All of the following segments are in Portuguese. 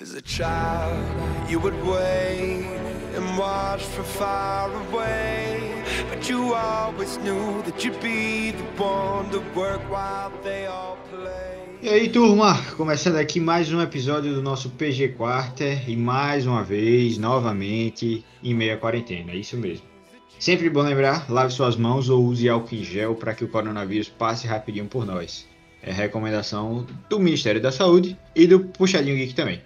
As a child, you would wait and watch from far away. But you always knew that you'd be the one to work while they all play. E aí, turma, começando aqui mais um episódio do nosso PG Quarter e mais uma vez, novamente, em meia quarentena, é isso mesmo. Sempre bom lembrar, lave suas mãos ou use álcool em gel para que o coronavírus passe rapidinho por nós. É recomendação do Ministério da Saúde e do Puxadinho Geek também.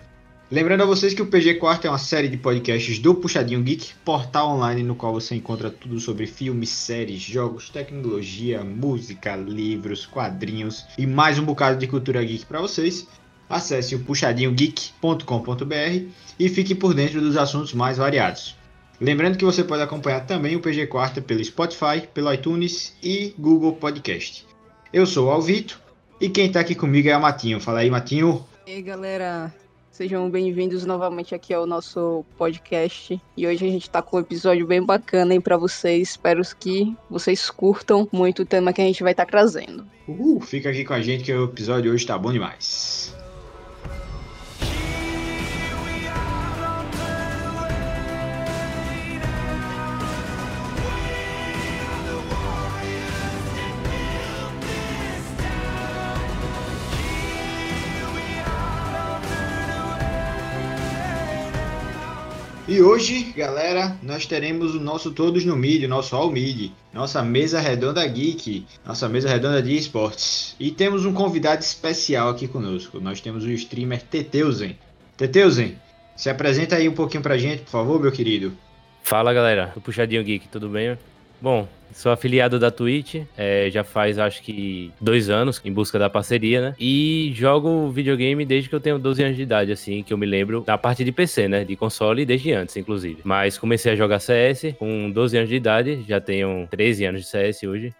Lembrando a vocês que o PG Quarto é uma série de podcasts do Puxadinho Geek, portal online no qual você encontra tudo sobre filmes, séries, jogos, tecnologia, música, livros, quadrinhos e mais um bocado de cultura geek para vocês. Acesse o puxadinhogeek.com.br e fique por dentro dos assuntos mais variados. Lembrando que você pode acompanhar também o PG Quarta pelo Spotify, pelo iTunes e Google Podcast. Eu sou o Alvito e quem está aqui comigo é o Matinho. Fala aí, Matinho. E aí, galera, Sejam bem-vindos novamente aqui ao nosso podcast. E hoje a gente tá com um episódio bem bacana aí para vocês. Espero que vocês curtam muito o tema que a gente vai estar tá trazendo. Uhul, fica aqui com a gente que o episódio hoje tá bom demais. E hoje, galera, nós teremos o nosso Todos no Mid, nosso All Mid, nossa mesa redonda geek, nossa mesa redonda de esportes. E temos um convidado especial aqui conosco. Nós temos o streamer Teteuzen. Teteuzen, se apresenta aí um pouquinho pra gente, por favor, meu querido. Fala, galera. O Puxadinho Geek, tudo bem? Bom, sou afiliado da Twitch, é, já faz acho que dois anos em busca da parceria, né? E jogo videogame desde que eu tenho 12 anos de idade, assim, que eu me lembro da parte de PC, né? De console desde antes, inclusive. Mas comecei a jogar CS com 12 anos de idade, já tenho 13 anos de CS hoje.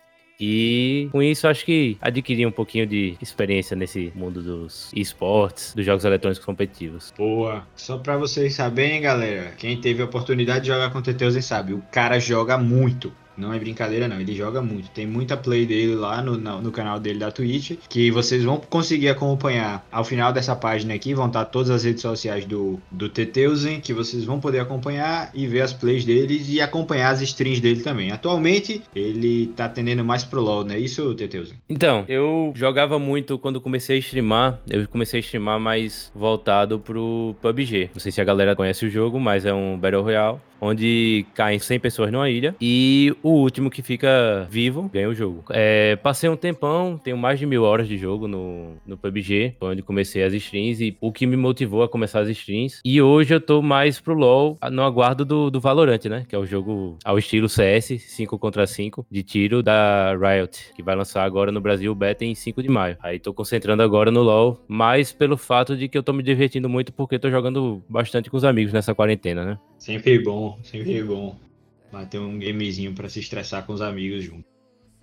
E com isso acho que adquiri um pouquinho de experiência nesse mundo dos esportes, dos jogos eletrônicos competitivos. Boa. Só para vocês saberem, galera, quem teve a oportunidade de jogar com o Teteusen sabe, o cara joga muito. Não é brincadeira, não. Ele joga muito. Tem muita play dele lá no, no, no, canal dele da Twitch. Que vocês vão conseguir acompanhar ao final dessa página aqui. Vão estar todas as redes sociais do, do Teteusen. Que vocês vão poder acompanhar e ver as plays deles e acompanhar as streams dele também. Atualmente, ele tá atendendo mais pro LoL, não é isso, Teteusen? Então, eu jogava muito quando comecei a streamar. Eu comecei a streamar mais voltado pro PUBG. Não sei se a galera conhece o jogo, mas é um Battle Royale onde caem 100 pessoas numa ilha e o último que fica vivo ganha o jogo. É, passei um tempão, tenho mais de mil horas de jogo no, no PUBG, onde comecei as streams e o que me motivou a começar as streams. E hoje eu tô mais pro LoL, no aguardo do, do Valorant, né? Que é o jogo ao estilo CS, 5 contra 5, de tiro da Riot, que vai lançar agora no Brasil o beta em 5 de maio. Aí tô concentrando agora no LoL, mais pelo fato de que eu tô me divertindo muito porque tô jogando bastante com os amigos nessa quarentena, né? Sempre bom, sempre bom bater um gamezinho para se estressar com os amigos junto.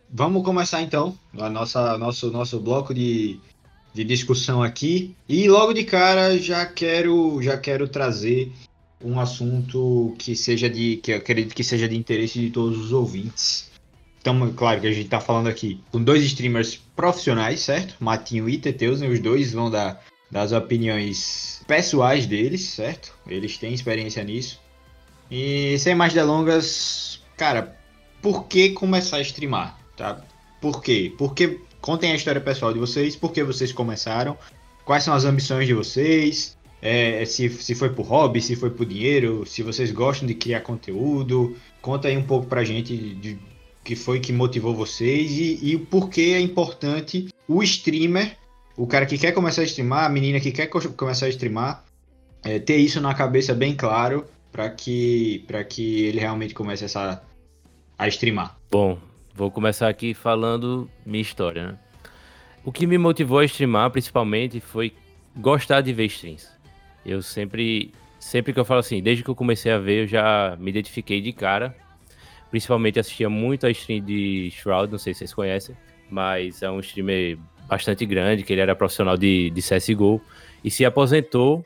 Vamos começar então a nossa nosso nosso bloco de, de discussão aqui e logo de cara já quero já quero trazer um assunto que seja de que acredito que seja de interesse de todos os ouvintes. Então, claro que a gente está falando aqui com dois streamers profissionais, certo? Matinho e Teteusen, os dois vão dar das opiniões pessoais deles, certo? Eles têm experiência nisso. E sem mais delongas, cara, por que começar a streamar? Tá? Por quê? Porque contem a história pessoal de vocês, por que vocês começaram, quais são as ambições de vocês, é, se, se foi por hobby, se foi por dinheiro, se vocês gostam de criar conteúdo. Conta aí um pouco pra gente de que foi que motivou vocês e, e por que é importante o streamer, o cara que quer começar a streamar, a menina que quer começar a streamar, é, ter isso na cabeça bem claro para que para que ele realmente comece essa, a streamar? Bom, vou começar aqui falando minha história. Né? O que me motivou a streamar, principalmente, foi gostar de ver streams. Eu sempre, sempre que eu falo assim, desde que eu comecei a ver, eu já me identifiquei de cara. Principalmente assistia muito a stream de Shroud, não sei se vocês conhecem, mas é um streamer bastante grande, que ele era profissional de, de CSGO e se aposentou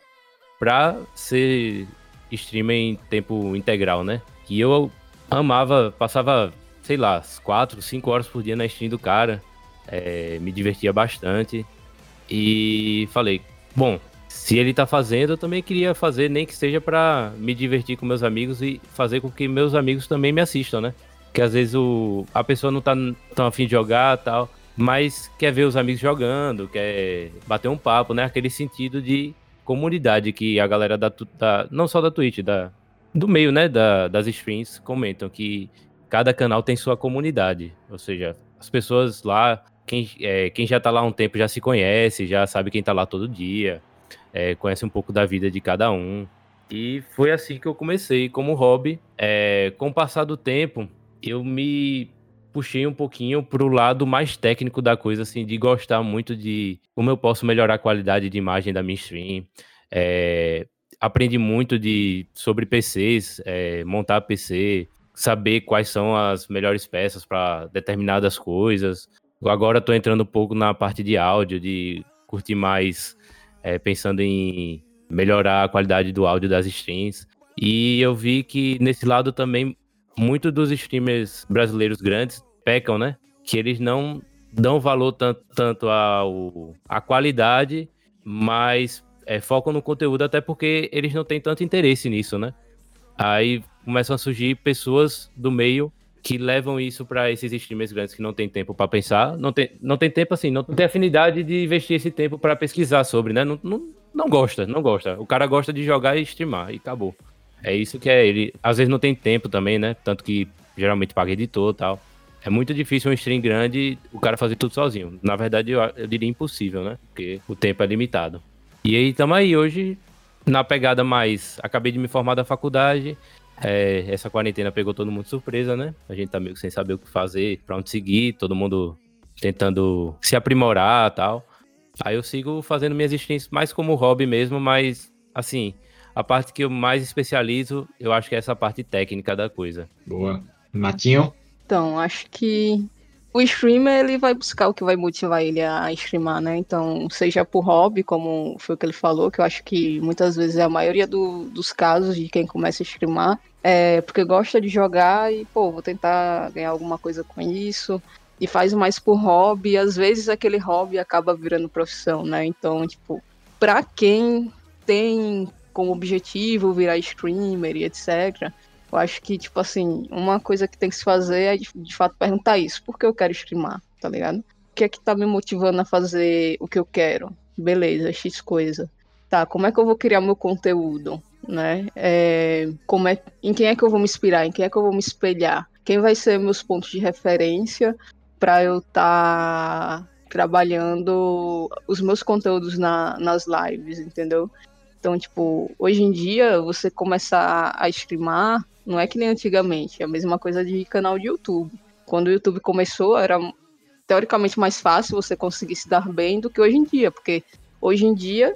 para ser streamer em tempo integral, né? Que eu amava, passava, sei lá, 4, 5 horas por dia na stream do cara. É, me divertia bastante. E falei, bom, se ele tá fazendo, eu também queria fazer, nem que seja para me divertir com meus amigos e fazer com que meus amigos também me assistam, né? Que às vezes o, a pessoa não tá tão afim de jogar tal, mas quer ver os amigos jogando, quer bater um papo, né? Aquele sentido de comunidade que a galera da, da não só da Twitch, da, do meio, né, da, das streams comentam que cada canal tem sua comunidade, ou seja, as pessoas lá, quem, é, quem já tá lá há um tempo já se conhece, já sabe quem tá lá todo dia, é, conhece um pouco da vida de cada um. E foi assim que eu comecei como hobby. É, com o passar do tempo, eu me puxei um pouquinho pro lado mais técnico da coisa, assim, de gostar muito de como eu posso melhorar a qualidade de imagem da minha stream. É, aprendi muito de sobre PCs, é, montar PC, saber quais são as melhores peças para determinadas coisas. Agora estou entrando um pouco na parte de áudio, de curtir mais, é, pensando em melhorar a qualidade do áudio das streams. E eu vi que nesse lado também, muitos dos streamers brasileiros grandes pecam, né? Que eles não dão valor tanto, tanto ao, à qualidade, mas é, focam no conteúdo até porque eles não têm tanto interesse nisso, né? Aí começam a surgir pessoas do meio que levam isso para esses streamers grandes que não tem tempo para pensar, não tem, não tem tempo assim, não tem afinidade de investir esse tempo para pesquisar sobre, né? Não, não, não gosta, não gosta. O cara gosta de jogar e streamar e acabou. É isso que é ele. Às vezes não tem tempo também, né? Tanto que geralmente paga editor e tal. É muito difícil um stream grande o cara fazer tudo sozinho. Na verdade, eu, eu diria impossível, né? Porque o tempo é limitado. E aí, estamos aí hoje na pegada mais. Acabei de me formar da faculdade. É, essa quarentena pegou todo mundo surpresa, né? A gente tá meio que sem saber o que fazer, pra onde seguir, todo mundo tentando se aprimorar tal. Aí eu sigo fazendo minhas streams mais como hobby mesmo, mas assim, a parte que eu mais especializo, eu acho que é essa parte técnica da coisa. Boa. Matinho? Então, acho que o streamer ele vai buscar o que vai motivar ele a streamar, né? Então, seja por hobby, como foi o que ele falou, que eu acho que muitas vezes é a maioria do, dos casos de quem começa a streamar, é porque gosta de jogar e, pô, vou tentar ganhar alguma coisa com isso. E faz mais por hobby, e às vezes aquele hobby acaba virando profissão, né? Então, tipo, pra quem tem como objetivo virar streamer e etc., eu acho que, tipo assim, uma coisa que tem que se fazer é, de, fato, perguntar isso. Por que eu quero streamar, tá ligado? O que é que tá me motivando a fazer o que eu quero? Beleza, X coisa. Tá, como é que eu vou criar meu conteúdo, né? É, como é, em quem é que eu vou me inspirar? Em quem é que eu vou me espelhar? Quem vai ser meus pontos de referência para eu estar tá trabalhando os meus conteúdos na, nas lives, entendeu? Então, tipo, hoje em dia, você começar a streamar não é que nem antigamente, é a mesma coisa de canal de YouTube. Quando o YouTube começou, era teoricamente mais fácil você conseguir se dar bem do que hoje em dia, porque hoje em dia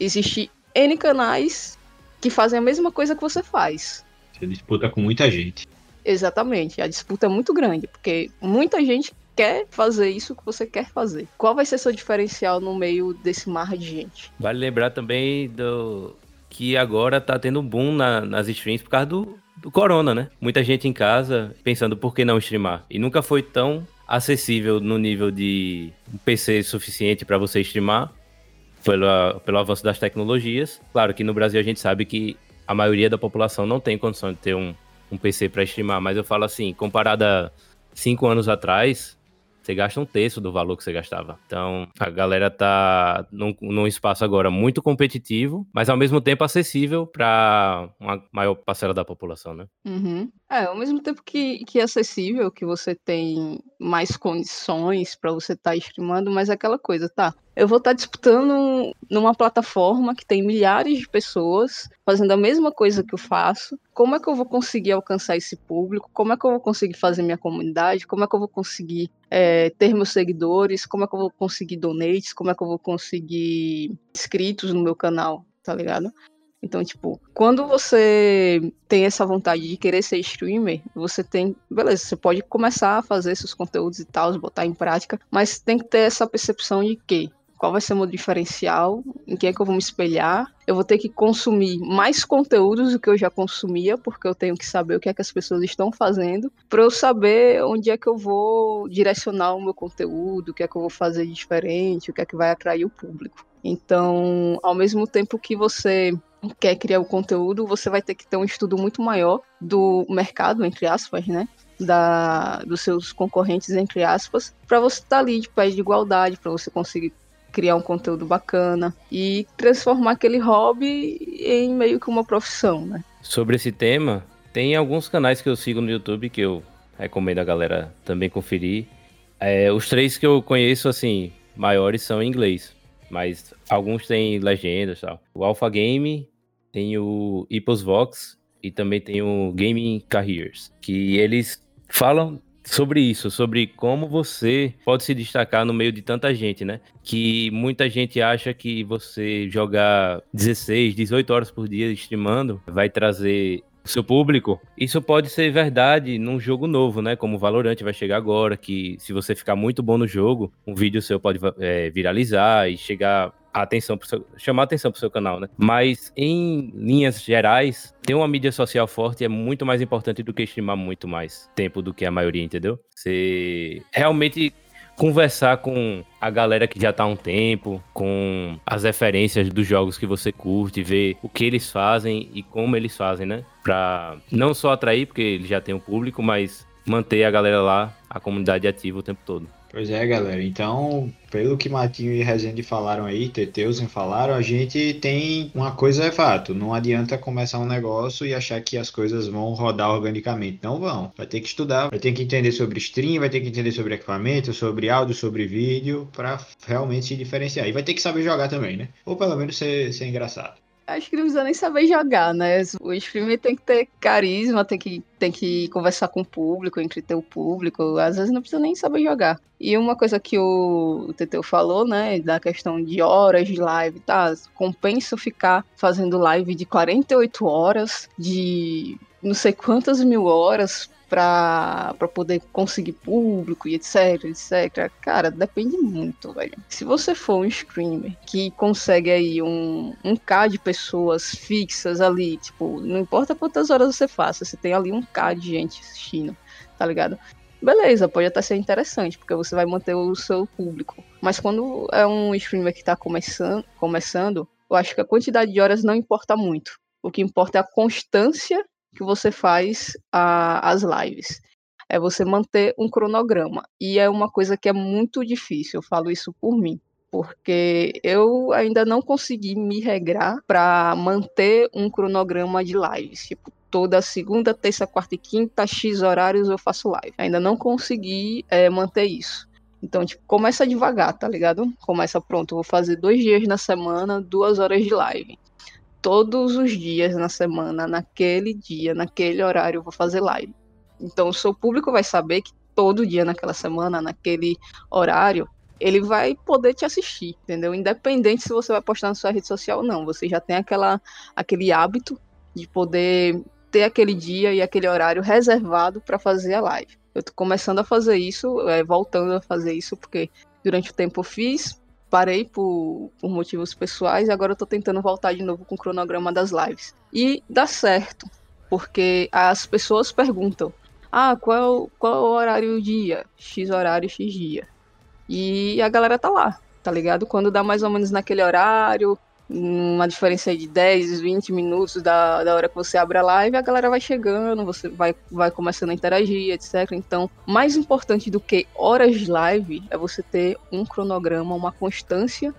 existe N canais que fazem a mesma coisa que você faz. Você disputa com muita gente. Exatamente, a disputa é muito grande, porque muita gente quer fazer isso que você quer fazer. Qual vai ser seu diferencial no meio desse mar de gente? Vale lembrar também do que agora tá tendo um boom na, nas streams por causa do, do corona, né? Muita gente em casa pensando por que não streamar. E nunca foi tão acessível no nível de um PC suficiente para você streamar pelo, pelo avanço das tecnologias. Claro que no Brasil a gente sabe que a maioria da população não tem condição de ter um, um PC para streamar, mas eu falo assim, comparado a cinco anos atrás, você gasta um terço do valor que você gastava. Então, a galera tá num, num espaço agora muito competitivo, mas ao mesmo tempo acessível para uma maior parcela da população, né? Uhum. É, ao mesmo tempo que, que é acessível, que você tem mais condições para você estar tá streamando, mas é aquela coisa, tá? Eu vou estar disputando numa plataforma que tem milhares de pessoas fazendo a mesma coisa que eu faço. Como é que eu vou conseguir alcançar esse público? Como é que eu vou conseguir fazer minha comunidade? Como é que eu vou conseguir é, ter meus seguidores? Como é que eu vou conseguir donates? Como é que eu vou conseguir inscritos no meu canal? Tá ligado? Então, tipo, quando você tem essa vontade de querer ser streamer, você tem. Beleza, você pode começar a fazer seus conteúdos e tal, botar em prática, mas tem que ter essa percepção de que qual vai ser o meu diferencial, em quem é que eu vou me espelhar. Eu vou ter que consumir mais conteúdos do que eu já consumia, porque eu tenho que saber o que é que as pessoas estão fazendo, para eu saber onde é que eu vou direcionar o meu conteúdo, o que é que eu vou fazer de diferente, o que é que vai atrair o público. Então, ao mesmo tempo que você quer criar o conteúdo, você vai ter que ter um estudo muito maior do mercado, entre aspas, né? Da, dos seus concorrentes, entre aspas, para você estar tá ali de pé de igualdade, para você conseguir criar um conteúdo bacana e transformar aquele hobby em meio que uma profissão, né? Sobre esse tema, tem alguns canais que eu sigo no YouTube que eu recomendo a galera também conferir. É, os três que eu conheço, assim, maiores são em inglês, mas alguns têm legendas e tal. O Alpha Game, tem o Ipos Vox e também tem o Gaming Careers, que eles falam sobre isso, sobre como você pode se destacar no meio de tanta gente, né? Que muita gente acha que você jogar 16, 18 horas por dia streamando vai trazer o seu público. Isso pode ser verdade num jogo novo, né? Como o Valorant vai chegar agora, que se você ficar muito bom no jogo, um vídeo seu pode é, viralizar e chegar atenção pro seu, chamar atenção pro seu canal, né? Mas em linhas gerais, ter uma mídia social forte é muito mais importante do que streamar muito mais tempo do que a maioria, entendeu? Você realmente conversar com a galera que já tá há um tempo, com as referências dos jogos que você curte, ver o que eles fazem e como eles fazem, né? Pra não só atrair, porque eles já têm um público, mas manter a galera lá, a comunidade ativa o tempo todo. Pois é, galera. Então, pelo que Matinho e Rezende falaram aí, Teteusen falaram, a gente tem uma coisa é fato. Não adianta começar um negócio e achar que as coisas vão rodar organicamente. Não vão. Vai ter que estudar, vai ter que entender sobre stream, vai ter que entender sobre equipamento, sobre áudio, sobre vídeo, para realmente se diferenciar. E vai ter que saber jogar também, né? Ou pelo menos ser, ser engraçado acho que não precisa nem saber jogar, né? O streamer tem que ter carisma, tem que, tem que conversar com o público, entreter o público. Às vezes não precisa nem saber jogar. E uma coisa que o, Teteu falou, né, da questão de horas de live, tá? Compensa ficar fazendo live de 48 horas, de não sei quantas mil horas para poder conseguir público e etc, etc. Cara, depende muito, velho. Se você for um streamer que consegue aí um, um K de pessoas fixas ali, tipo, não importa quantas horas você faça, você tem ali um K de gente assistindo, tá ligado? Beleza, pode até ser interessante, porque você vai manter o seu público. Mas quando é um streamer que tá começando, começando, eu acho que a quantidade de horas não importa muito. O que importa é a constância que você faz a, as lives. É você manter um cronograma. E é uma coisa que é muito difícil, eu falo isso por mim. Porque eu ainda não consegui me regrar para manter um cronograma de lives. Tipo, toda segunda, terça, quarta e quinta, X horários eu faço live. Ainda não consegui é, manter isso. Então, tipo, começa devagar, tá ligado? Começa, pronto, vou fazer dois dias na semana, duas horas de live todos os dias na semana, naquele dia, naquele horário, eu vou fazer live. Então, o seu público vai saber que todo dia naquela semana, naquele horário, ele vai poder te assistir, entendeu? Independente se você vai postar na sua rede social ou não, você já tem aquela, aquele hábito de poder ter aquele dia e aquele horário reservado para fazer a live. Eu tô começando a fazer isso, é, voltando a fazer isso, porque durante o tempo eu fiz, parei por, por motivos pessoais e agora eu tô tentando voltar de novo com o cronograma das lives. E dá certo, porque as pessoas perguntam: ah, qual, qual é o horário do dia? X horário, X dia. E a galera tá lá, tá ligado? Quando dá mais ou menos naquele horário, uma diferença de 10, 20 minutos da, da hora que você abre a live, a galera vai chegando, você vai, vai começando a interagir, etc. Então, mais importante do que horas de live é você ter um cronograma, uma constância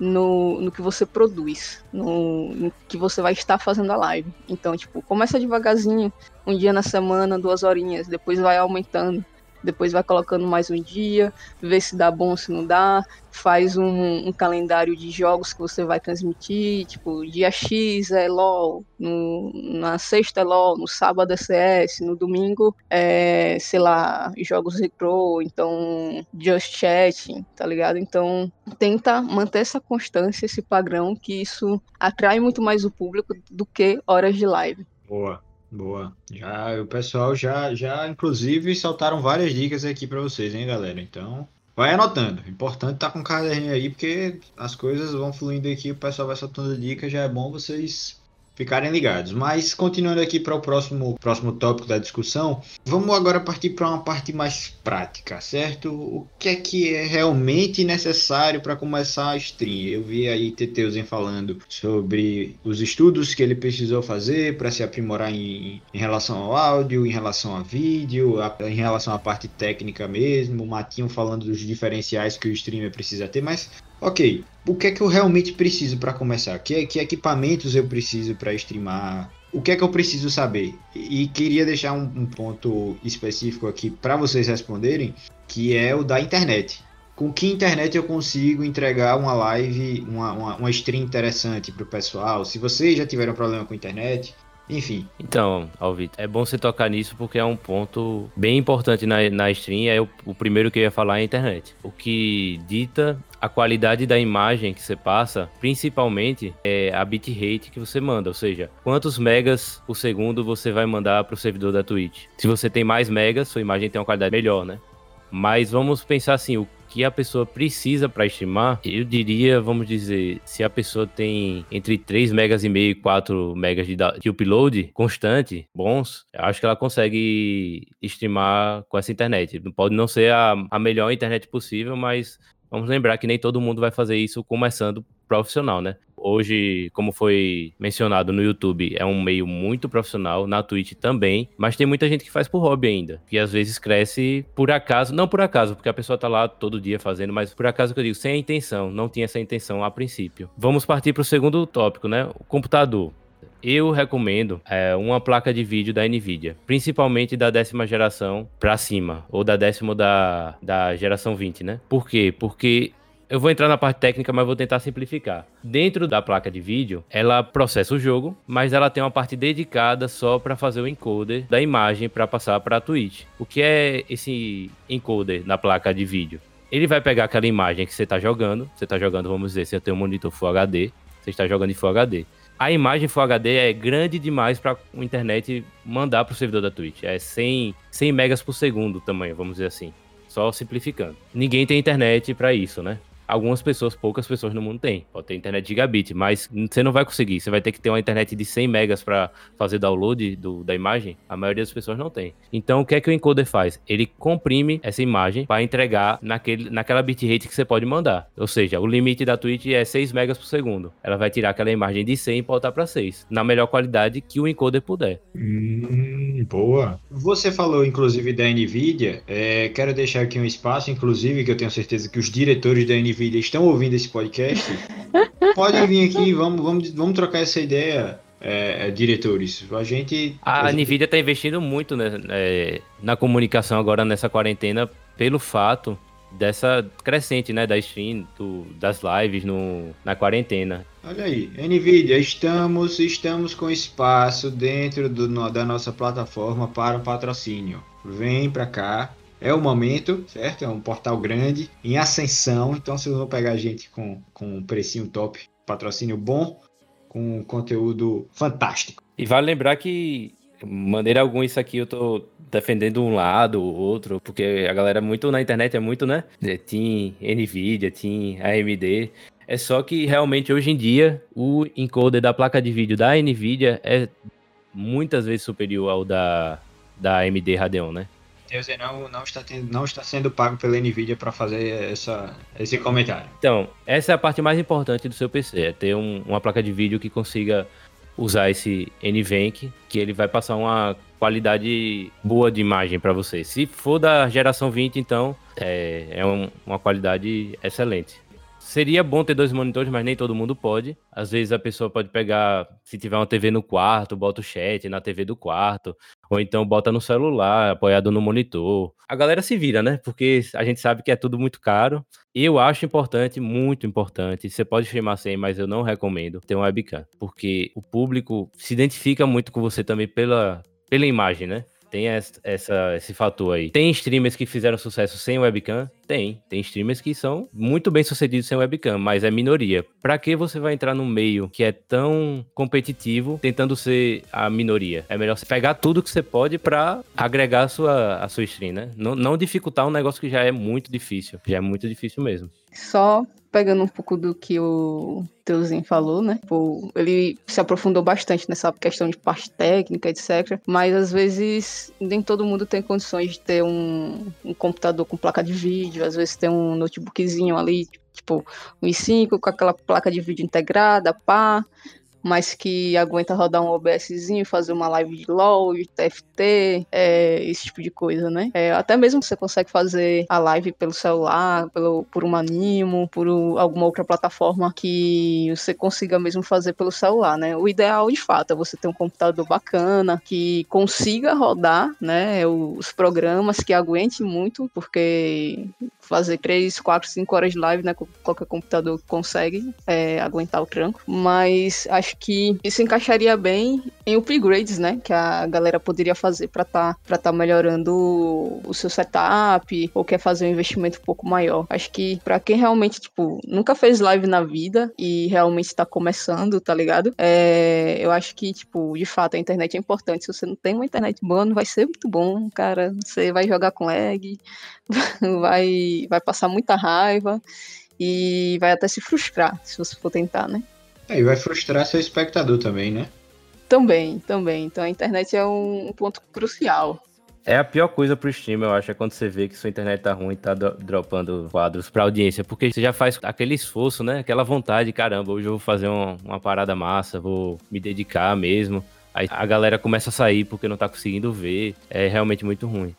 no, no que você produz, no, no, que você vai estar fazendo a live. Então, tipo, começa devagarzinho, um dia na semana, duas horinhas, depois vai aumentando depois vai colocando mais um dia, vê se dá bom, se não dá, faz um, um, calendário de jogos que você vai transmitir, tipo, dia X é LOL, no, na sexta é LOL, no sábado é CS, no domingo é, sei lá, jogos retro, então Just Chatting, tá ligado? Então tenta manter essa constância, esse padrão, que isso atrai muito mais o público do que horas de live. Boa. Boa. Já o pessoal já já inclusive soltaram várias dicas aqui para vocês, hein, galera? Então, Vai anotando. Importante tá com o caderninho aí, porque as coisas vão fluindo aqui, o pessoal vai soltando dicas, já é bom vocês ficarem ligados. Mas continuando aqui para o próximo, próximo tópico da discussão, vamos agora partir para uma parte mais prática, certo? O que é que é realmente necessário para começar a stream? Eu vi aí Teteuzen falando sobre os estudos que ele precisou fazer para se aprimorar em, em, relação ao áudio, em relação a vídeo, a, em relação à parte técnica mesmo, o Matinho falando dos diferenciais que o streamer precisa ter, mas ok, o que é que eu realmente preciso para começar? Que, que equipamentos eu preciso para streamar? O que é que eu preciso saber? E, queria deixar um, um ponto específico aqui para vocês responderem, que é o da internet. Com que internet eu consigo entregar uma live, uma, uma, uma stream interessante para o pessoal? Se vocês já tiveram problema com internet, enfim. Então, Alvito, é bom você tocar nisso porque é um ponto bem importante na, na stream. É o, o primeiro que eu ia falar é a internet. O que dita a qualidade da imagem que você passa, principalmente é a bitrate que você manda, ou seja, quantos megas por segundo você vai mandar para o servidor da Twitch. Se você tem mais megas, sua imagem tem uma qualidade melhor, né? Mas vamos pensar assim, o que a pessoa precisa para streamar, eu diria, vamos dizer, se a pessoa tem entre 3 megas e meio e 4 megas de, de upload constante, bons, acho que ela consegue streamar com essa internet. Pode não ser a, a melhor internet possível, mas vamos lembrar que nem todo mundo vai fazer isso começando profissional, né? Hoje, como foi mencionado no YouTube, é um meio muito profissional, na Twitch também, mas tem muita gente que faz por hobby ainda, que às vezes cresce por acaso, não por acaso, porque a pessoa tá lá todo dia fazendo, mas por acaso que eu digo, sem a intenção, não tinha essa intenção a princípio. Vamos partir para o segundo tópico, né? O computador. Eu recomendo é, uma placa de vídeo da NVIDIA, principalmente da décima geração para cima, ou da décima da, da geração 20, né? Por quê? Porque eu vou entrar na parte técnica, mas vou tentar simplificar. Dentro da placa de vídeo, ela processa o jogo, mas ela tem uma parte dedicada só para fazer o encoder da imagem para passar para a Twitch. O que é esse encoder na placa de vídeo? Ele vai pegar aquela imagem que você está jogando, você está jogando, vamos dizer, se eu tenho um monitor Full HD, você está jogando em Full HD. A imagem Full HD é grande demais para a internet mandar para o servidor da Twitch. É 100, 100 megas por segundo o tamanho, vamos dizer assim. Só simplificando. Ninguém tem internet para isso, né? Algumas pessoas, poucas pessoas no mundo têm. Pode ter internet gigabit, mas você não vai conseguir. Você vai ter que ter uma internet de 100 megas para fazer download do, da imagem. A maioria das pessoas não tem. Então, o que é que o encoder faz? Ele comprime essa imagem para entregar naquele, naquela bitrate que você pode mandar. Ou seja, o limite da Twitch é 6 megas por segundo. Ela vai tirar aquela imagem de 100 e botar para 6, na melhor qualidade que o encoder puder. Hum, boa. Você falou, inclusive, da NVIDIA. É, quero deixar aqui um espaço, inclusive, que eu tenho certeza que os diretores da NVIDIA Nvidia estão ouvindo esse podcast, podem vir aqui, vamos, vamos, vamos trocar essa ideia. É, é diretores. A gente. A, a Nvidia está investindo muito né, é, na comunicação agora nessa quarentena pelo fato dessa crescente, né, da stream, do, das lives no, na quarentena. Olha aí, Nvidia, estamos estamos com espaço dentro do, da nossa plataforma para o patrocínio. Vem para cá, é o momento, certo? É um portal grande, em ascensão, então vocês vão pegar a gente com, com um precinho top, patrocínio bom, com conteúdo fantástico. E vale lembrar que, maneira alguma, isso aqui eu tô defendendo um lado ou outro, porque a galera muito na internet é muito, né? É, Team Nvidia, Team AMD. É só que realmente hoje em dia o encoder da placa de vídeo da Nvidia é muitas vezes superior ao da, da AMD Radeon, né? Deus não, não, está tendo, não está sendo pago pela Nvidia para fazer essa, esse comentário. Então, essa é a parte mais importante do seu PC, é ter um, uma placa de vídeo que consiga usar esse NVENC, que ele vai passar uma qualidade boa de imagem para você. Se for da geração 20, então é, é um, uma qualidade excelente. Seria bom ter dois monitores, mas nem todo mundo pode. Às vezes a pessoa pode pegar, se tiver uma TV no quarto, bota o chat na TV do quarto, ou então bota no celular, apoiado no monitor. A galera se vira, né? Porque a gente sabe que é tudo muito caro. Eu acho importante, muito importante. Você pode streamar sem, mas eu não recomendo ter um webcam, porque o público se identifica muito com você também pela, pela imagem, né? Tem essa, esse fator aí. Tem streamers que fizeram sucesso sem webcam? Tem. Tem streamers que são muito bem sucedidos sem webcam, mas é minoria. Pra que você vai entrar num meio que é tão competitivo tentando ser a minoria? É melhor você pegar tudo que você pode pra agregar a sua, a sua stream, né? Não, não dificultar um negócio que já é muito difícil. Já é muito difícil mesmo. Só pegando um pouco do que o Teuzinho falou, né? Tipo, ele se aprofundou bastante nessa questão de parte técnica, etc. Mas às vezes nem todo mundo tem condições de ter um, um computador com placa de vídeo, às vezes tem um notebookzinho ali, tipo um i5 com aquela placa de vídeo integrada, pá mas que aguenta rodar um OBSzinho, fazer uma live de LOL, de TFT, é, esse tipo de coisa, né? É, até mesmo você consegue fazer a live pelo celular, pelo, por um Animo, por alguma outra plataforma que você consiga mesmo fazer pelo celular, né? O ideal, de fato, é você ter um computador bacana, que consiga rodar, né, os programas, que aguente muito, porque fazer 3, 4, 5 horas de live, né? Qualquer computador consegue é, aguentar o tranco. Mas acho que isso encaixaria bem em upgrades, né? Que a galera poderia fazer para tá, pra tá melhorando o seu setup ou quer fazer um investimento um pouco maior. Acho que para quem realmente, tipo, nunca fez live na vida e realmente tá começando, tá ligado? É, eu acho que, tipo, de fato a internet é importante. Se você não tem uma internet boa, não vai ser muito bom, cara. Você vai jogar com lag, vai, vai passar muita raiva e vai até se frustrar se você for tentar, né? É, e vai frustrar seu espectador também, né? Também, também. Então a internet é um ponto crucial. É a pior coisa pro stream, eu acho, é quando você vê que sua internet tá ruim e tá dropando quadros pra audiência. Porque você já faz aquele esforço, né? Aquela vontade, caramba, hoje eu vou fazer uma, uma parada massa, vou me dedicar mesmo. Aí a galera começa a sair porque não tá conseguindo ver. É realmente muito ruim.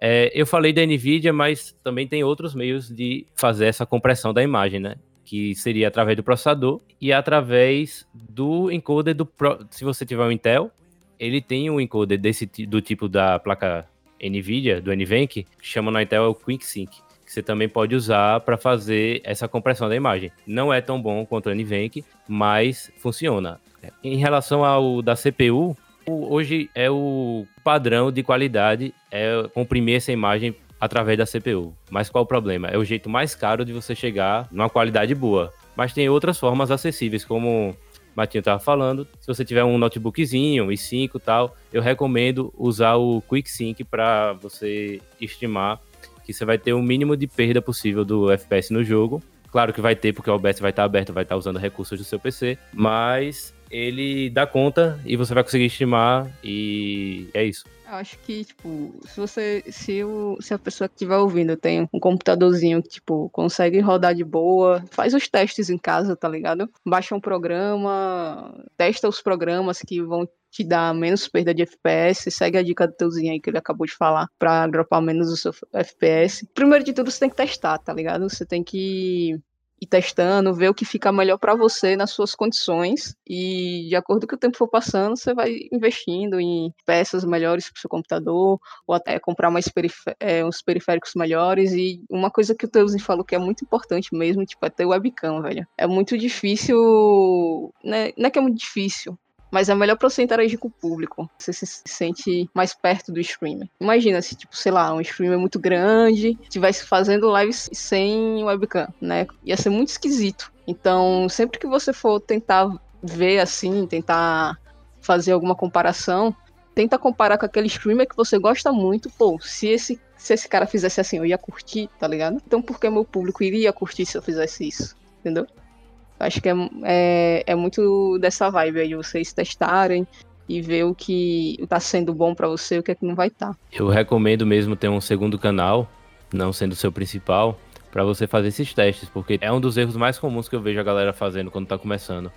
É, eu falei da NVIDIA, mas também tem outros meios de fazer essa compressão da imagem, né? Que seria através do processador e através do encoder do. Pro... Se você tiver um Intel, ele tem um encoder desse, do tipo da placa NVIDIA, do NVENC, que chama na Intel é o QuickSync, que você também pode usar para fazer essa compressão da imagem. Não é tão bom quanto o NVENC, mas funciona. Em relação ao da CPU, hoje é o padrão de qualidade é comprimir essa imagem através da CPU. Mas qual o problema? É o jeito mais caro de você chegar numa qualidade boa. Mas tem outras formas acessíveis, como Matinho estava falando. Se você tiver um notebookzinho, i5 e tal, eu recomendo usar o QuickSync para você estimar que você vai ter o mínimo de perda possível do FPS no jogo. Claro que vai ter, porque o OBS vai estar aberto, vai estar usando recursos do seu PC, mas ele dá conta e você vai conseguir estimar e é isso. Eu acho que, tipo, se você. Se, o, se a pessoa que estiver ouvindo tem um computadorzinho que, tipo, consegue rodar de boa, faz os testes em casa, tá ligado? Baixa um programa, testa os programas que vão te dar menos perda de FPS, segue a dica do teuzinho aí que ele acabou de falar para dropar menos o seu FPS. Primeiro de tudo, você tem que testar, tá ligado? Você tem que ir testando, ver o que fica melhor para você nas suas condições e de acordo com o tempo for passando, você vai investindo em peças melhores para o seu computador ou até comprar mais é, uns periféricos melhores e uma coisa que o Teuzinho falou que é muito importante mesmo, tipo, é ter webcam, velho. É muito difícil, né? não é que é muito difícil, mas é melhor pra você interagir com o público. Você se sente mais perto do streamer. Imagina se, tipo, sei lá, um streamer muito grande estivesse fazendo lives sem webcam, né? Ia ser muito esquisito. Então, sempre que você for tentar ver assim, tentar fazer alguma comparação, tenta comparar com aquele streamer que você gosta muito. Pô, se esse, se esse cara fizesse assim, eu ia curtir, tá ligado? Então, por que meu público iria curtir se eu fizesse isso? Entendeu? Acho que é, é, é muito dessa vibe aí, de vocês testarem e ver o que está sendo bom para você e o que é que não vai estar. Tá. Eu recomendo mesmo ter um segundo canal, não sendo o seu principal, para você fazer esses testes, porque é um dos erros mais comuns que eu vejo a galera fazendo quando está começando,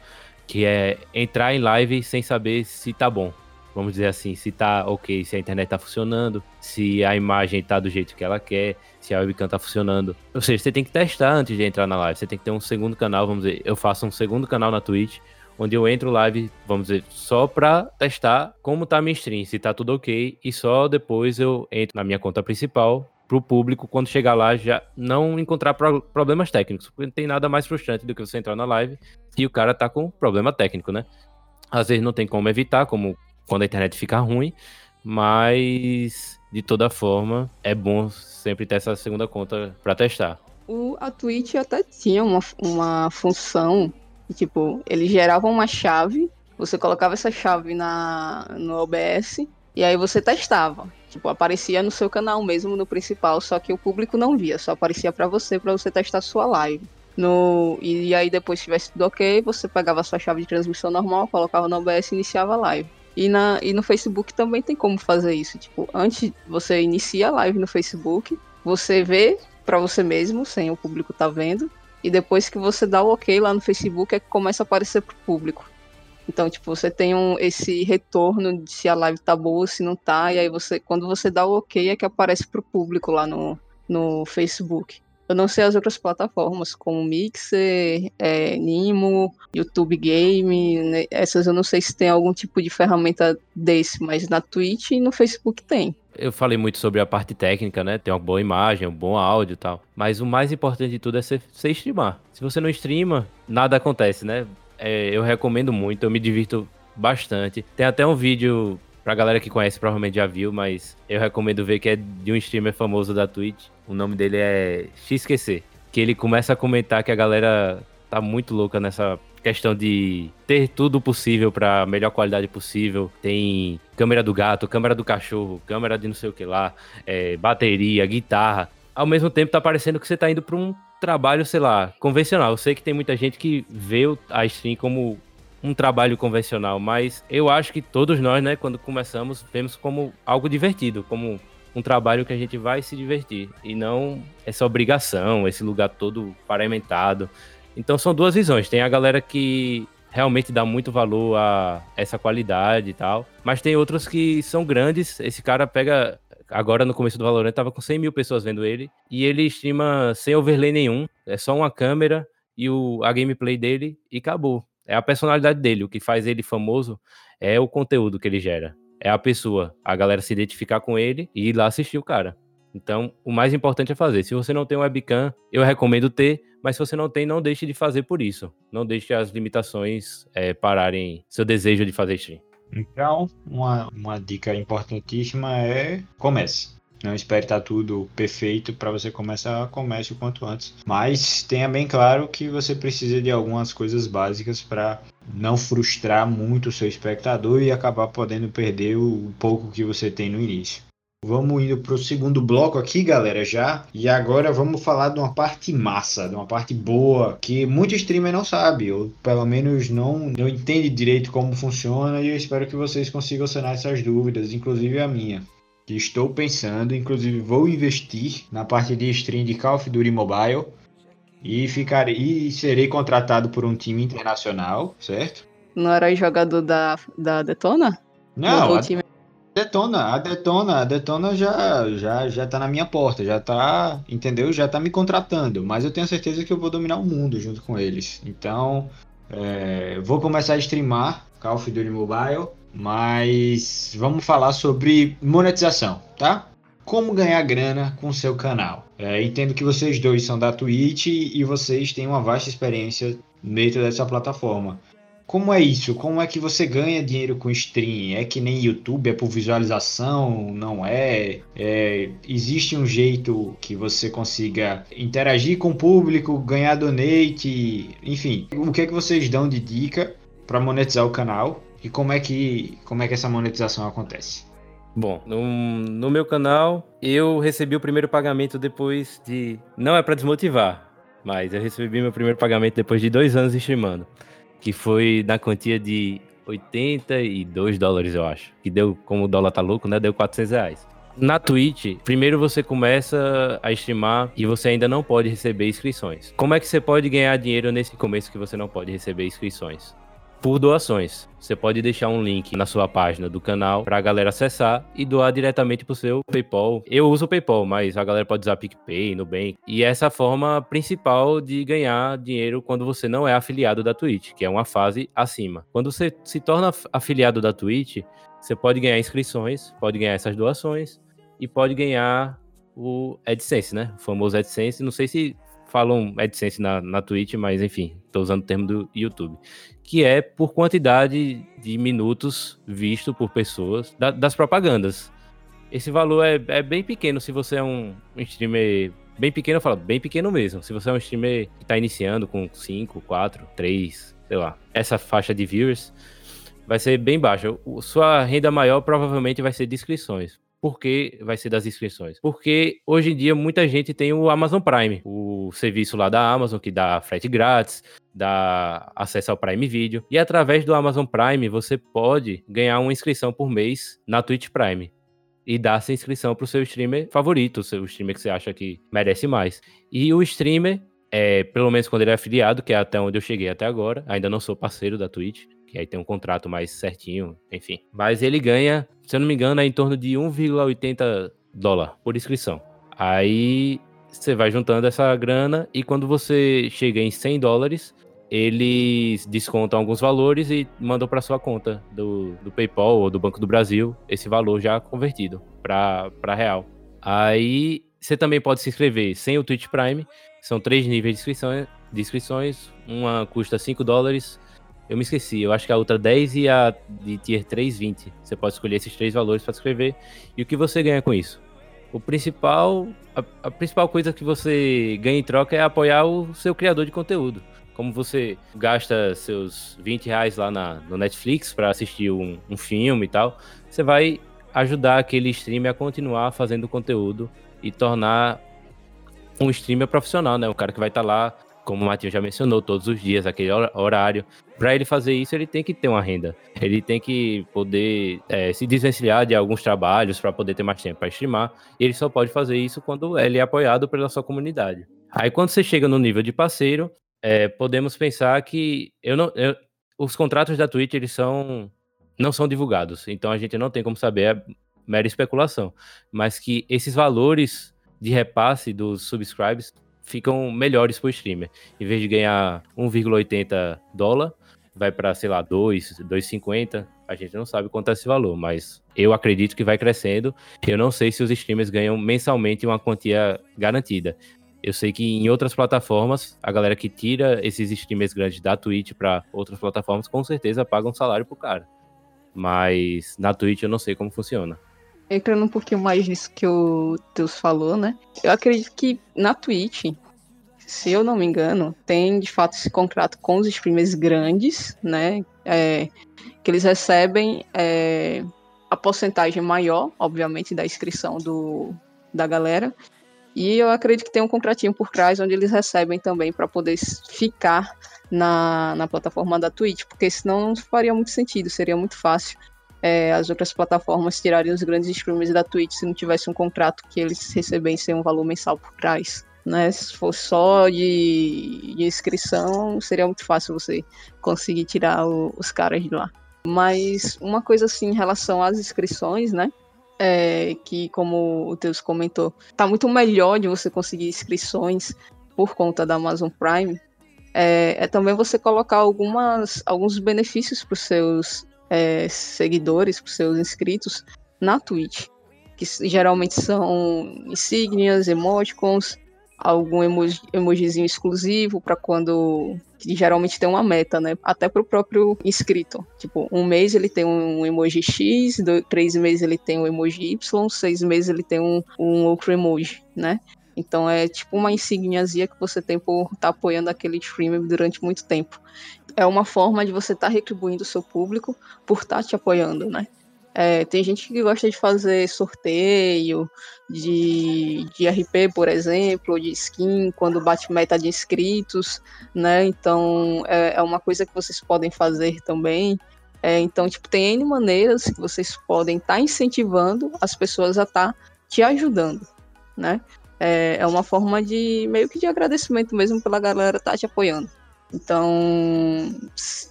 que é entrar em live sem saber se tá bom vamos dizer assim, se tá ok, se a internet tá funcionando, se a imagem tá do jeito que ela quer, se a webcam tá funcionando. Ou seja, você tem que testar antes de entrar na live. Você tem que ter um segundo canal, vamos dizer, eu faço um segundo canal na Twitch, onde eu entro live, vamos dizer, só pra testar como tá a minha stream, se tá tudo ok, e só depois eu entro na minha conta principal pro público, quando chegar lá, já não encontrar pro problemas técnicos, porque não tem nada mais frustrante do que você entrar na live e o cara tá com problema técnico, né? Às vezes não tem como evitar, como quando a internet fica ruim, mas de toda forma é bom sempre ter essa segunda conta para testar. O, a Twitch até tinha uma, uma função, tipo, ele gerava uma chave, você colocava essa chave na, no OBS e aí você testava. Tipo, aparecia no seu canal mesmo, no principal, só que o público não via, só aparecia para você, para você testar sua live. No, e aí depois, se tivesse tudo ok, você pegava a sua chave de transmissão normal, colocava no OBS e iniciava a live. E, na, e no Facebook também tem como fazer isso. Tipo, antes você inicia a live no Facebook, você vê para você mesmo, sem o público tá vendo. E depois que você dá o ok lá no Facebook, é que começa a aparecer pro público. Então, tipo, você tem um, esse retorno de se a live tá boa, se não tá, e aí você, quando você dá o ok, é que aparece pro público lá no, no Facebook. Eu não sei as outras plataformas, como Mixer, é, Nimo, YouTube Game, né? essas eu não sei se tem algum tipo de ferramenta desse, mas na Twitch e no Facebook tem. Eu falei muito sobre a parte técnica, né? Tem uma boa imagem, um bom áudio e tal. Mas o mais importante de tudo é você, streamar. Se você não streama, nada acontece, né? É, eu recomendo muito, eu me divirto bastante. Tem até um vídeo pra galera que conhece, provavelmente já viu, mas eu recomendo ver que é de um streamer famoso da Twitch. O nome dele é XQC. Que ele começa a comentar que a galera tá muito louca nessa questão de ter tudo possível para melhor qualidade possível. Tem câmera do gato, câmera do cachorro, câmera de não sei o que lá, é, bateria, guitarra. Ao mesmo tempo tá parecendo que você tá indo para um trabalho, sei lá, convencional. Eu sei que tem muita gente que vê a stream como um trabalho convencional, mas eu acho que todos nós, né, quando começamos, vemos como algo divertido, como um trabalho que a gente vai se divertir e não essa obrigação, esse lugar todo paramentado. Então são duas visões. Tem a galera que realmente dá muito valor a essa qualidade e tal, mas tem outros que são grandes. Esse cara pega agora no começo do Valorant tava com 100 mil pessoas vendo ele e ele estima sem overlay nenhum, é só uma câmera e o, a gameplay dele e acabou. É a personalidade dele, o que faz ele famoso é o conteúdo que ele gera. É a pessoa, a galera se identificar com ele e ir lá assistir o cara. Então, o mais importante é fazer. Se você não tem um webcam, eu recomendo ter, mas se você não tem, não deixe de fazer por isso. Não deixe as limitações é, pararem seu desejo de fazer stream. Então, uma, uma dica importantíssima é comece. Não espere estar tudo perfeito para você começar, comece o quanto antes. Mas tenha bem claro que você precisa de algumas coisas básicas para não frustrar muito o seu espectador e acabar podendo perder o pouco que você tem no início. Vamos indo para o segundo bloco aqui, galera, já. E agora vamos falar de uma parte massa, de uma parte boa, que muito streamer não sabe, ou pelo menos não, não entende direito como funciona, e eu espero que vocês consigam sanar essas dúvidas, inclusive a minha. Que estou pensando, inclusive vou investir na parte de stream de Call of Duty Mobile e ficarei e serei contratado por um time internacional, certo? Não era jogador da, da Detona? Não, a, time... Detona, a Detona, a Detona já, já, já tá na minha porta, já tá, entendeu? Já tá me contratando, mas eu tenho certeza que eu vou dominar o mundo junto com eles. Então, é, vou começar a streamar Call of Duty Mobile, mas vamos falar sobre monetização, tá? Como ganhar grana com seu canal. É, entendo que vocês dois são da Twitch e vocês têm uma vasta experiência dentro dessa plataforma. Como é isso? Como é que você ganha dinheiro com stream? É que nem YouTube, é por visualização? Não é? é? Existe um jeito que você consiga interagir com o público, ganhar donate, enfim. O que é que vocês dão de dica para monetizar o canal e como é que como é que essa monetização acontece? Bom, no, no meu canal eu recebi o primeiro pagamento depois de. Não é para desmotivar, mas eu recebi meu primeiro pagamento depois de dois anos streamando que foi na quantia de 82 dólares, eu acho. Que deu, como o dólar tá louco, né? Deu 400 reais. Na Twitch, primeiro você começa a streamar e você ainda não pode receber inscrições. Como é que você pode ganhar dinheiro nesse começo que você não pode receber inscrições? Por doações. Você pode deixar um link na sua página do canal para a galera acessar e doar diretamente para o seu PayPal. Eu uso o PayPal, mas a galera pode usar PicPay, Nubank. E essa é a forma principal de ganhar dinheiro quando você não é afiliado da Twitch, que é uma fase acima. Quando você se torna afiliado da Twitch, você pode ganhar inscrições, pode ganhar essas doações e pode ganhar o AdSense, né? O famoso AdSense. Não sei se falam AdSense na, na Twitch, mas enfim, estou usando o termo do YouTube. Que é por quantidade de minutos visto por pessoas da, das propagandas. Esse valor é, é, bem pequeno se você é um, streamer. Bem pequeno, eu falo, bem pequeno mesmo. Se você é um streamer que está iniciando com 5, 4, 3, sei lá, essa faixa de viewers, vai ser bem baixa. Sua renda maior provavelmente vai ser de inscrições. Por que vai ser das inscrições? Porque hoje em dia muita gente tem o Amazon Prime, o serviço lá da Amazon que dá frete grátis, dá acesso ao Prime Video. E através do Amazon Prime você pode ganhar uma inscrição por mês na Twitch Prime e dar essa inscrição para o seu streamer favorito, o seu streamer que você acha que merece mais. E o streamer, é, pelo menos quando ele é afiliado, que é até onde eu cheguei até agora, ainda não sou parceiro da Twitch, que aí tem um contrato mais certinho, enfim. Mas ele ganha, se eu não me engano, é em torno de 1,80 dólar por inscrição. Aí você vai juntando essa grana e quando você chega em 100 dólares, eles descontam alguns valores e mandam para sua conta do, do PayPal ou do Banco do Brasil esse valor já convertido para real. Aí você também pode se inscrever sem o Twitch Prime. São três níveis de. De inscrições. Uma custa 5 dólares, eu me esqueci, eu acho que a outra 10 e a de tier 3, 20. Você pode escolher esses três valores para escrever. E o que você ganha com isso? O principal, a, a, principal coisa que você ganha em troca é apoiar o seu criador de conteúdo. Como você gasta seus 20 reais lá na, no Netflix para assistir um, um filme e tal, você vai ajudar aquele streamer a continuar fazendo conteúdo e tornar um streamer profissional, né? Um cara que vai estar tá lá como o Matheus já mencionou, todos os dias, aquele horário. Para ele fazer isso, ele tem que ter uma renda. Ele tem que poder é, se desvencilhar de alguns trabalhos para poder ter mais tempo para streamar. E ele só pode fazer isso quando ele é apoiado pela sua comunidade. Aí, quando você chega no nível de parceiro, é, podemos pensar que eu não, eu, os contratos da Twitch eles são não são divulgados, então a gente não tem como saber, é mera especulação, mas que esses valores de repasse dos subscribes ficam melhores pro streamer. Em vez de ganhar 1,80 dólar, vai para, sei lá, 2, 2,50. A gente não sabe quanto é esse valor, mas eu acredito que vai crescendo. Eu não sei se os streamers ganham mensalmente uma quantia garantida. Eu sei que em outras plataformas, a galera que tira esses streamers grandes da Twitch para outras plataformas, com certeza paga um salário pro cara. Mas na Twitch eu não sei como funciona entrando um pouquinho mais nisso que o Deus falou, né? Eu acredito que na Twitch, se eu não me engano, tem de fato esse contrato com os streamers grandes, né? É, que eles recebem é, a porcentagem maior, obviamente, da inscrição do, da galera. E eu acredito que tem um contratinho por trás onde eles recebem também para poder ficar na, na plataforma da Twitch, porque senão não faria muito sentido, seria muito fácil é, as outras plataformas tirarem os grandes streamers da Twitch se não tivesse um contrato que eles recebessem um valor mensal por trás. Né? Se fosse só de, de inscrição, seria muito fácil você conseguir tirar o, os caras de lá. Mas uma coisa assim em relação às inscrições, né? É, que como o Teus comentou, tá muito melhor de você conseguir inscrições por conta da Amazon Prime. É, é também você colocar algumas, alguns benefícios para os seus é, seguidores, para seus inscritos na Twitch, que geralmente são insígnias, emoticons, algum emoji, emojizinho exclusivo para quando que geralmente tem uma meta, né? Até para o próprio inscrito. Tipo, um mês ele tem um emoji X, dois, três meses ele tem um emoji Y, seis meses ele tem um, um outro emoji, né? Então é tipo uma insígniazinha que você tem por estar tá apoiando aquele streamer durante muito tempo. É uma forma de você estar tá retribuindo o seu público por estar tá te apoiando, né? É, tem gente que gosta de fazer sorteio de, de RP, por exemplo, ou de skin, quando bate meta de inscritos, né? Então é, é uma coisa que vocês podem fazer também. É, então, tipo, tem N maneiras que vocês podem estar tá incentivando as pessoas a estar tá te ajudando, né? é, é uma forma de meio que de agradecimento mesmo pela galera estar tá te apoiando. Então,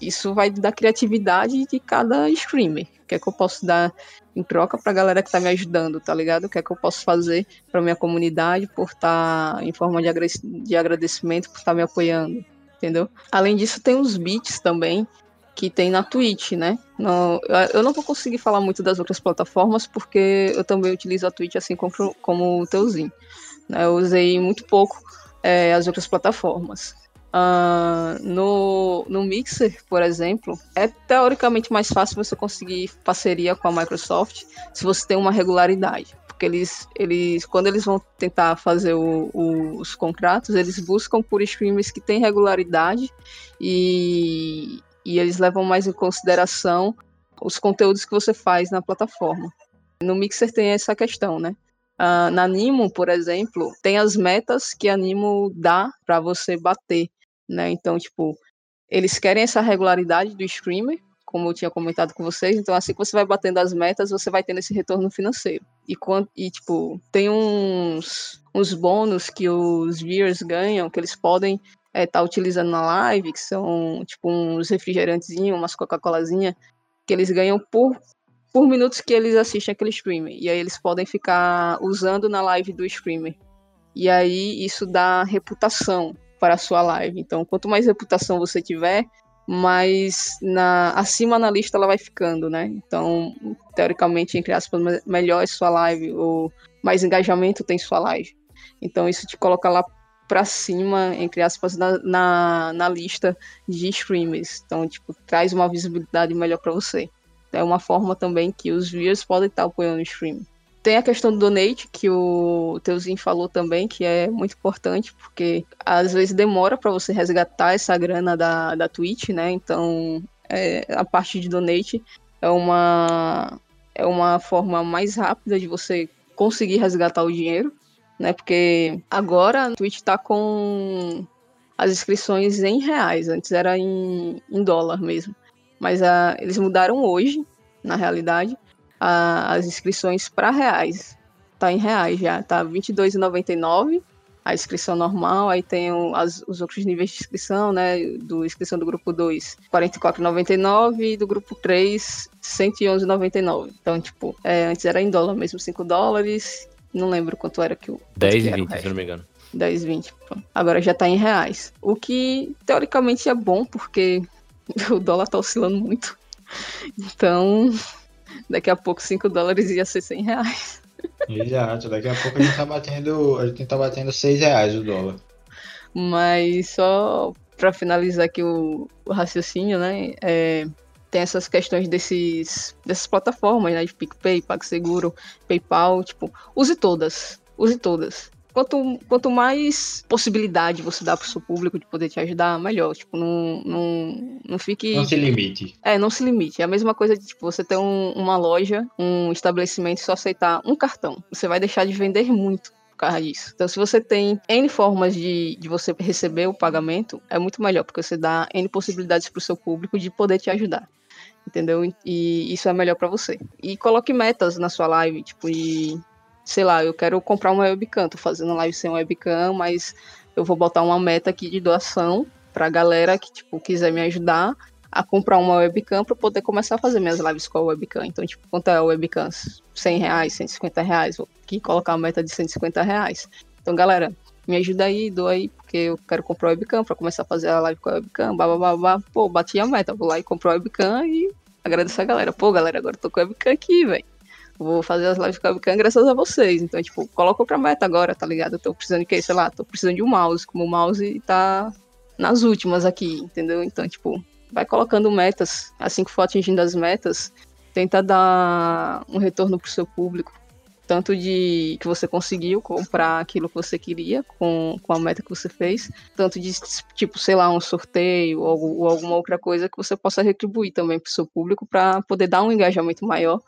isso vai da criatividade de cada streamer. O que é que eu posso dar em troca pra galera que tá me ajudando, tá ligado? O que é que eu posso fazer pra minha comunidade por estar tá, em forma de, de agradecimento, por estar tá me apoiando, entendeu? Além disso, tem os beats também, que tem na Twitch, né? Eu não vou conseguir falar muito das outras plataformas, porque eu também utilizo a Twitch assim como, como o Teuzinho. Né? Eu usei muito pouco é, as outras plataformas. Uh, no, no Mixer, por exemplo, é teoricamente mais fácil você conseguir parceria com a Microsoft se você tem uma regularidade. Porque eles, eles quando eles vão tentar fazer o, o, os contratos, eles buscam por streamers que têm regularidade e, e eles levam mais em consideração os conteúdos que você faz na plataforma. No Mixer tem essa questão, né? Uh, na Nimo, por exemplo, tem as metas que a Nimo dá para você bater né? Então, tipo, eles querem essa regularidade do streamer, como eu tinha comentado com vocês, então assim que você vai batendo as metas, você vai tendo esse retorno financeiro. E, e tipo, tem uns, uns bônus que os viewers ganham, que eles podem estar é, tá utilizando na live, que são tipo uns refrigerantezinhos, umas Coca-Colazinha, que eles ganham por, por minutos que eles assistem aquele streamer. E aí eles podem ficar usando na live do streamer. E aí isso dá reputação para a sua live. Então, quanto mais reputação você tiver, mais na, acima na lista ela vai ficando, né? Então, teoricamente, entre aspas, melhor é sua live, ou mais engajamento tem sua live. Então, isso te coloca lá para cima, entre aspas, na, na, na, lista de streamers. Então, tipo, traz uma visibilidade melhor para você. É uma forma também que os viewers podem estar apoiando o stream. Tem a questão do donate, que o Teuzinho falou também, que é muito importante, porque às vezes demora para você resgatar essa grana da, da Twitch, né? Então, é, a parte de donate é uma, é uma forma mais rápida de você conseguir resgatar o dinheiro, né? Porque agora a Twitch está com as inscrições em reais, antes era em, em dólar mesmo. Mas a, eles mudaram hoje, na realidade, a, as inscrições para reais. Tá em reais já, tá R$ 22,99 a inscrição normal, aí tem o, as, os outros níveis de inscrição, né, do inscrição do grupo 2, R$ 44,99 e do grupo 3, R$ 111,99. Então, tipo, é, antes era em dólar mesmo, 5 dólares, não lembro quanto era que o... 10 e 20, se não me engano. 10, 20. Agora já tá em reais. O que, teoricamente, é bom, porque o dólar tá oscilando muito. Então, Daqui a pouco 5 dólares ia ser 100 reais. Exato, daqui a pouco a gente tá batendo, a gente tá batendo 6 reais o dólar. Mas só para finalizar aqui o, o, raciocínio, né? É, tem essas questões desses, dessas plataformas, né? De PicPay, PagSeguro, PayPal, tipo, use todas. Use todas quanto, quanto mais possibilidade você dá pro seu público de poder te ajudar, melhor. Tipo, não, não, não fique. Não se limite. É, não se limite. É a mesma coisa de tipo, você ter um, uma loja, um estabelecimento e só aceitar um cartão. Você vai deixar de vender muito por causa disso. Então, se você tem N formas de, de você receber o pagamento, é muito melhor, porque você dá N possibilidades pro seu público de poder te ajudar entendeu? E isso é melhor para você. E coloque metas na sua live, tipo, e sei lá, eu quero comprar uma webcam, tô fazendo live sem webcam, mas eu vou botar uma meta aqui de doação pra galera que, tipo, quiser me ajudar a comprar uma webcam para poder começar a fazer minhas lives com a webcam. Então, tipo, quanto é a webcam? 100 reais, 150 reais? Vou aqui colocar uma meta de 150 reais. Então, galera, me ajuda aí, doa aí, porque eu quero comprar webcam para começar a fazer a live com a webcam, babá, Pô, bati a meta, vou lá e compro a webcam e agradeço a galera. Pô, galera, agora tô com a webcam aqui, velho vou fazer as lives com webcam graças a vocês. Então, tipo, coloca outra meta agora, tá ligado? Eu tô precisando de quê? Sei lá, tô precisando de um mouse, como o mouse tá nas últimas aqui, entendeu? Então, tipo, vai colocando metas. Assim que for atingindo as metas, tenta dar um retorno pro seu público tanto de que você conseguiu comprar aquilo que você queria com, com a meta que você fez, tanto de, tipo, sei lá, um sorteio ou, ou alguma outra coisa que você possa retribuir também para o seu público para poder dar um engajamento maior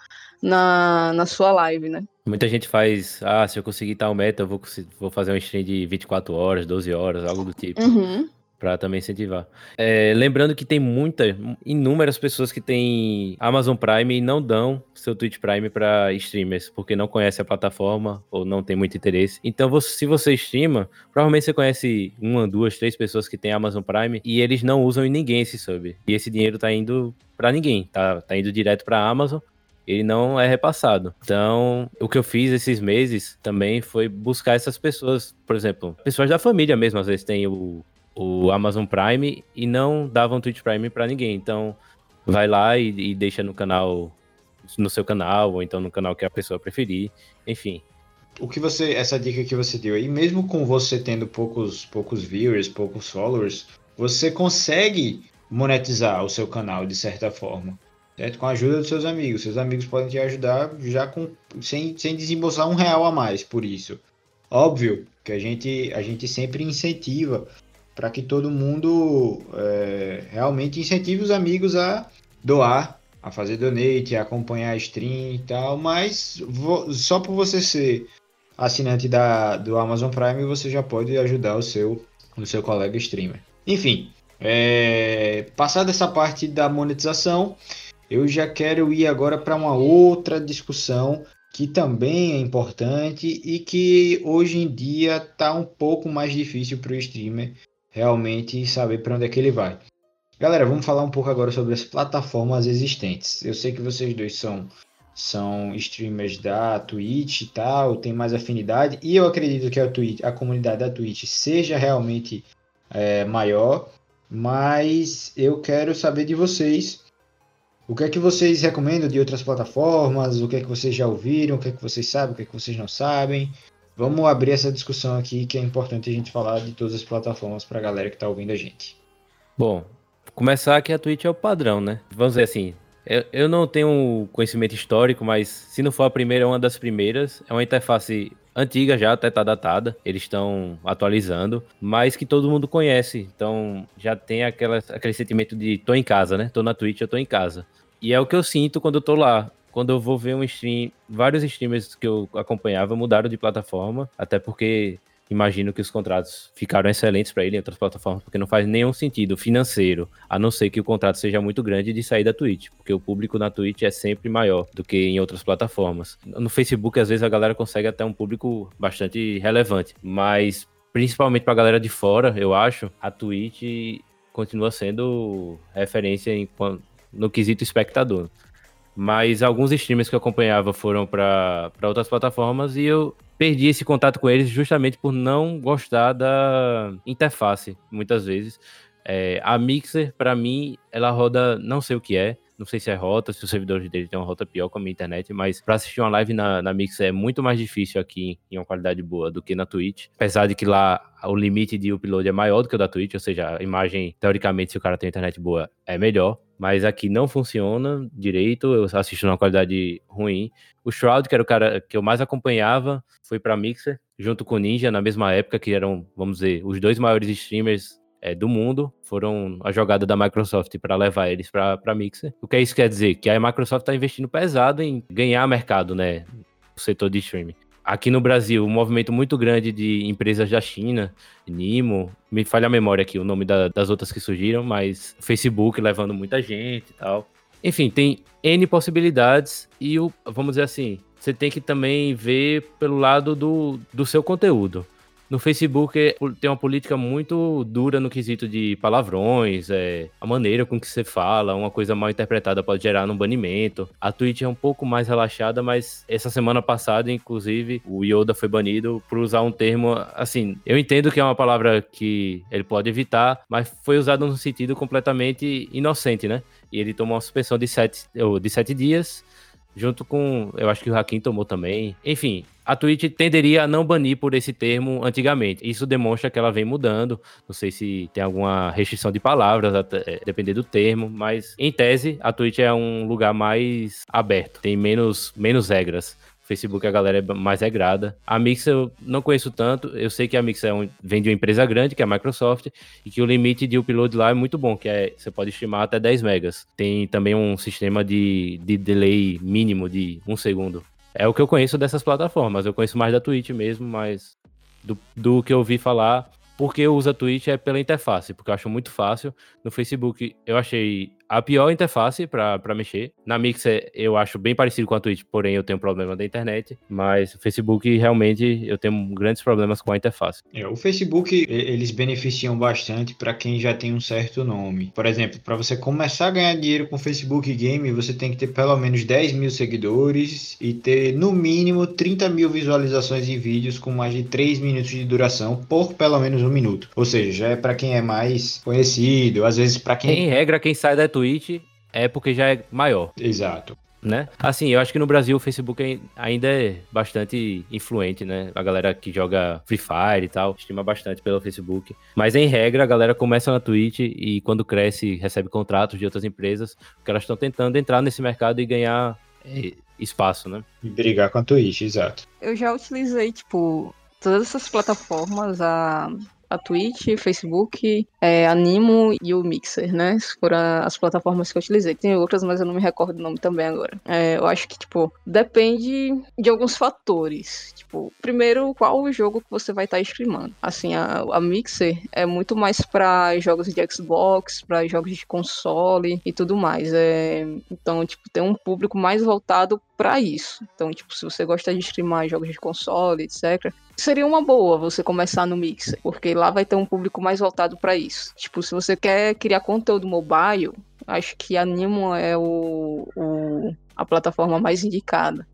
na, na sua live, né? Muita gente faz, ah, se eu conseguir tal meta, eu vou, vou fazer um stream de 24 horas, 12 horas, algo do tipo. Uhum para também incentivar. É, lembrando que tem muitas, inúmeras pessoas que têm Amazon Prime e não dão seu Twitch Prime para streamers, porque não conhece a plataforma ou não tem muito interesse. Então, você, se você streama, provavelmente você conhece uma, duas, três pessoas que têm Amazon Prime e eles não usam em ninguém esse sub. E esse dinheiro tá indo para ninguém, tá, tá indo direto para Amazon ele não é repassado. Então, o que eu fiz esses meses também foi buscar essas pessoas, por exemplo, pessoas da família mesmo, às vezes tem o, o Amazon Prime e não davam Twitch Prime para ninguém. Então, vai lá e, e, deixa no canal, no seu canal, ou então no canal que a pessoa preferir. Enfim. o que você, essa dica que você deu aí, mesmo com você tendo poucos, poucos viewers, poucos followers, você consegue monetizar o seu canal de certa forma. Certo? Com a ajuda dos seus amigos. Seus amigos podem te ajudar já com, sem, sem desembolsar um real a mais por isso. Óbvio que a gente, a gente sempre incentiva para que todo mundo é, realmente incentive os amigos a doar, a fazer donate, a acompanhar a stream e tal, mas só por você ser assinante da, do Amazon Prime, você já pode ajudar o seu, o seu colega streamer. Enfim, é, passada essa parte da monetização, eu já quero ir agora para uma outra discussão que também é importante e que hoje em dia está um pouco mais difícil para o streamer realmente saber para onde é que ele vai. Galera, vamos falar um pouco agora sobre as plataformas existentes. Eu sei que vocês dois são são streamers da Twitch e tal, tem mais afinidade e eu acredito que a Twitch, a comunidade da Twitch seja realmente é, maior, mas eu quero saber de vocês o que é que vocês recomendam de outras plataformas, o que é que vocês já ouviram, o que é que vocês sabem, o que é que vocês não sabem. Vamos abrir essa discussão aqui que é importante a gente falar de todas as plataformas para a galera que está ouvindo a gente. Bom, começar que a Twitch é o padrão, né? Vamos dizer assim, eu, eu não tenho conhecimento histórico, mas se não for a primeira, é uma das primeiras. É uma interface antiga já, até tá datada, eles estão atualizando, mas que todo mundo conhece. Então já tem aquela, aquele sentimento de tô em casa, né? Tô na Twitch, eu tô em casa. E é o que eu sinto quando eu tô lá quando eu vou ver um stream, vários streamers que eu acompanhava mudaram de plataforma, até porque imagino que os contratos ficaram excelentes para ele em outras plataformas, porque não faz nenhum sentido financeiro, a não ser que o contrato seja muito grande de sair da Twitch, porque o público na Twitch é sempre maior do que em outras plataformas. No Facebook, às vezes, a galera consegue até um público bastante relevante, mas principalmente para a galera de fora, eu acho, a Twitch continua sendo referência em, no quesito espectador. Mas alguns streamers que eu acompanhava foram para outras plataformas e eu perdi esse contato com eles justamente por não gostar da interface, muitas vezes. É, a Mixer, para mim, ela roda, não sei o que é, não sei se é rota, se os servidores dele tem uma rota pior com a internet, mas para assistir uma live na, na Mixer é muito mais difícil aqui em uma qualidade boa do que na Twitch. Apesar de que lá o limite de upload é maior do que o da Twitch, ou seja, a imagem, teoricamente, se o cara tem internet boa, é melhor. Mas aqui não funciona direito, eu assisto numa qualidade ruim. O Shroud, que era o cara que eu mais acompanhava, foi para Mixer, junto com o Ninja, na mesma época, que eram, vamos dizer, os dois maiores streamers é, do mundo foram a jogada da Microsoft para levar eles para Mixer. O que isso quer dizer? Que a Microsoft está investindo pesado em ganhar mercado, né? No setor de streaming. Aqui no Brasil, um movimento muito grande de empresas da China, Nimo, me falha a memória aqui o nome da, das outras que surgiram, mas Facebook levando muita gente e tal. Enfim, tem N possibilidades e o, vamos dizer assim, você tem que também ver pelo lado do, do seu conteúdo. No Facebook é, tem uma política muito dura no quesito de palavrões, é, a maneira com que você fala, uma coisa mal interpretada pode gerar um banimento. A Twitch é um pouco mais relaxada, mas essa semana passada, inclusive, o Yoda foi banido por usar um termo assim. Eu entendo que é uma palavra que ele pode evitar, mas foi usado num sentido completamente inocente, né? E ele tomou uma suspensão de sete, de sete dias junto com, eu acho que o Hakim tomou também. Enfim, a Twitch tenderia a não banir por esse termo antigamente. Isso demonstra que ela vem mudando. Não sei se tem alguma restrição de palavras, até, depender do termo, mas em tese a Twitch é um lugar mais aberto, tem menos, menos regras. Facebook a galera é mais regrada. A Mix eu não conheço tanto. Eu sei que a Mix é um, vem de uma empresa grande, que é a Microsoft, e que o limite de upload lá é muito bom, que é você pode estimar até 10 megas. Tem também um sistema de, de delay mínimo de um segundo. É o que eu conheço dessas plataformas. Eu conheço mais da Twitch mesmo, mas do, do que eu ouvi falar, porque eu uso a Twitch é pela interface, porque eu acho muito fácil. No Facebook eu achei a pior interface para mexer. Na Mixer eu acho bem parecido com a Twitch, porém eu tenho problema da internet. Mas o Facebook realmente eu tenho grandes problemas com a interface. É, o Facebook eles beneficiam bastante para quem já tem um certo nome. Por exemplo, para você começar a ganhar dinheiro com Facebook Game, você tem que ter pelo menos 10 mil seguidores e ter no mínimo 30 mil visualizações em vídeos com mais de 3 minutos de duração por pelo menos um minuto. Ou seja, já é para quem é mais conhecido, às vezes para quem. Em regra, quem sai da Twitch Twitch é porque já é maior. Exato. né? Assim, eu acho que no Brasil o Facebook ainda é bastante influente, né? A galera que joga Free Fire e tal, estima bastante pelo Facebook. Mas em regra, a galera começa na Twitch e quando cresce, recebe contratos de outras empresas, porque elas estão tentando entrar nesse mercado e ganhar é, espaço, né? E brigar com a Twitch, exato. Eu já utilizei, tipo, todas essas plataformas, a a Twitch, Facebook, é, Animo e o Mixer, né? Foram as plataformas que eu utilizei. Tem outras, mas eu não me recordo o nome também agora. É, eu acho que, tipo, depende de alguns fatores. Tipo, primeiro, qual o jogo que você vai estar tá streamando. Assim, a, a Mixer é muito mais para jogos de Xbox, para jogos de console e tudo mais. É, então, tipo, tem um público mais voltado para isso. Então, tipo, se você gosta de streamar jogos de console, etc., seria uma boa você começar no Mixer, porque lá vai ter um público mais voltado para isso. Tipo, se você quer criar conteúdo mobile, acho que Animo é o, o, a plataforma mais indicada.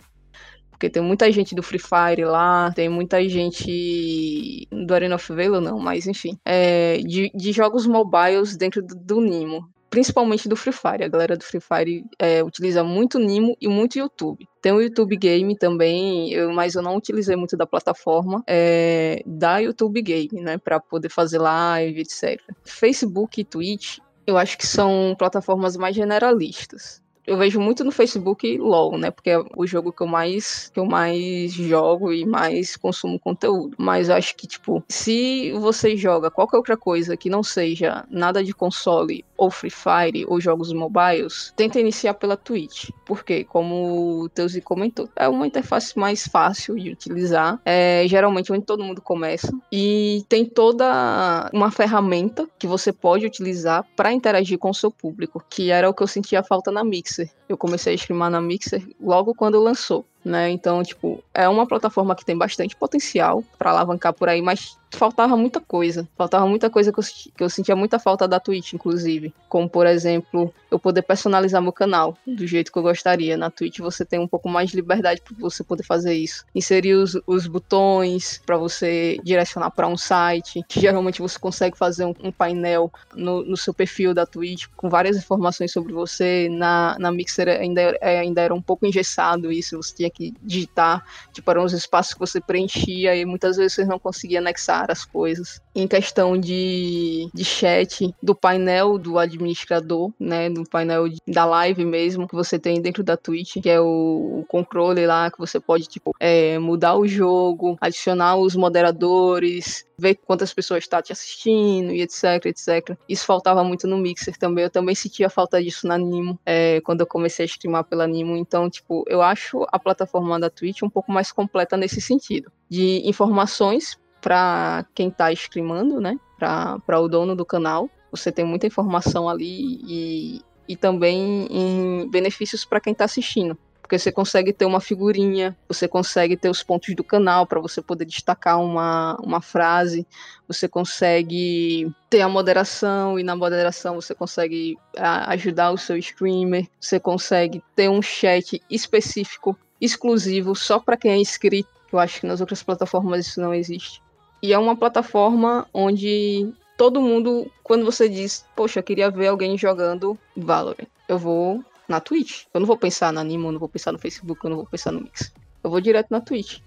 Porque tem muita gente do Free Fire lá, tem muita gente do Arena of Valor, não, mas enfim. É, de, de jogos mobiles dentro do, do Nimo principalmente do Free Fire. A galera do Free Fire é, utiliza muito Nimo e muito YouTube. Tem o YouTube Game também, eu, mas eu não utilizei muito da plataforma é, da YouTube Game, né, para poder fazer live, etc. Facebook e Twitch, eu acho que são plataformas mais generalistas eu vejo muito no Facebook LOL, né? Porque é o jogo que eu mais que eu mais jogo e mais consumo conteúdo. Mas acho que tipo, se você joga qualquer outra coisa que não seja nada de console ou Free Fire ou jogos mobiles, tenta iniciar pela Twitch. Porque, como o Teuzi comentou, é uma interface mais fácil de utilizar. É geralmente onde todo mundo começa e tem toda uma ferramenta que você pode utilizar para interagir com o seu público, que era o que eu sentia falta na Mix Mixer. Eu comecei a streamar na Mixer logo quando lançou, né? Então, tipo, é uma plataforma que tem bastante potencial para alavancar por aí, mas faltava muita coisa. Faltava muita coisa que eu, que eu sentia muita falta da Twitch, inclusive. Como, por exemplo, eu poder personalizar meu canal do jeito que eu gostaria. Na Twitch você tem um pouco mais de liberdade para você poder fazer isso. Inserir os, os botões para você direcionar para um site. Geralmente você consegue fazer um, um painel no, no, seu perfil da Twitch com várias informações sobre você. Na, na Mixer ainda, ainda era um pouco engessado isso. Você tinha que digitar, tipo, eram os espaços que você preenchia e muitas vezes você não conseguia anexar as coisas. Em questão de, de chat, do painel do administrador, né? Do painel da live mesmo, que você tem dentro da Twitch, que é o, o controle lá, que você pode, tipo, é, mudar o jogo, adicionar os moderadores, ver quantas pessoas estão tá te assistindo e etc, etc. Isso faltava muito no Mixer também. Eu também sentia falta disso na Nimo, é, quando eu comecei a streamar pela Nimo. Então, tipo, eu acho a plataforma da Twitch um pouco mais completa nesse sentido. De informações para quem está streamando, né? Para o dono do canal. Você tem muita informação ali e, e também em benefícios para quem está assistindo. Porque você consegue ter uma figurinha, você consegue ter os pontos do canal para você poder destacar uma, uma frase, você consegue ter a moderação, e na moderação você consegue ajudar o seu streamer, você consegue ter um chat específico, exclusivo, só para quem é inscrito. Eu acho que nas outras plataformas isso não existe. E é uma plataforma onde todo mundo, quando você diz, poxa, eu queria ver alguém jogando Valorant, eu vou na Twitch. Eu não vou pensar na Animo, eu não vou pensar no Facebook, eu não vou pensar no Mix. Eu vou direto na Twitch.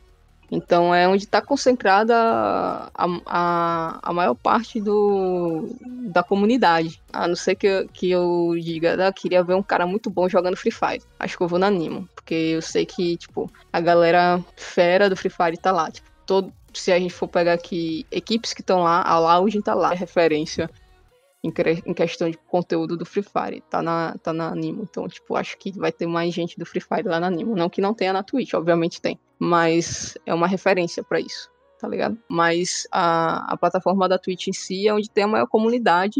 Então é onde está concentrada a, a, a, maior parte do, da comunidade. A não ser que, eu, que eu diga, ah, queria ver um cara muito bom jogando Free Fire. Acho que eu vou na Animo. Porque eu sei que, tipo, a galera fera do Free Fire tá lá. Tipo, todo, se a gente for pegar aqui equipes que estão lá, a Loud tá lá, é referência em, em, questão de conteúdo do Free Fire, tá na, tá na Animo. Então, tipo, acho que vai ter mais gente do Free Fire lá na Animo. Não que não tenha na Twitch, obviamente tem. Mas é uma referência para isso, tá ligado? Mas a, a plataforma da Twitch em si é onde tem a maior comunidade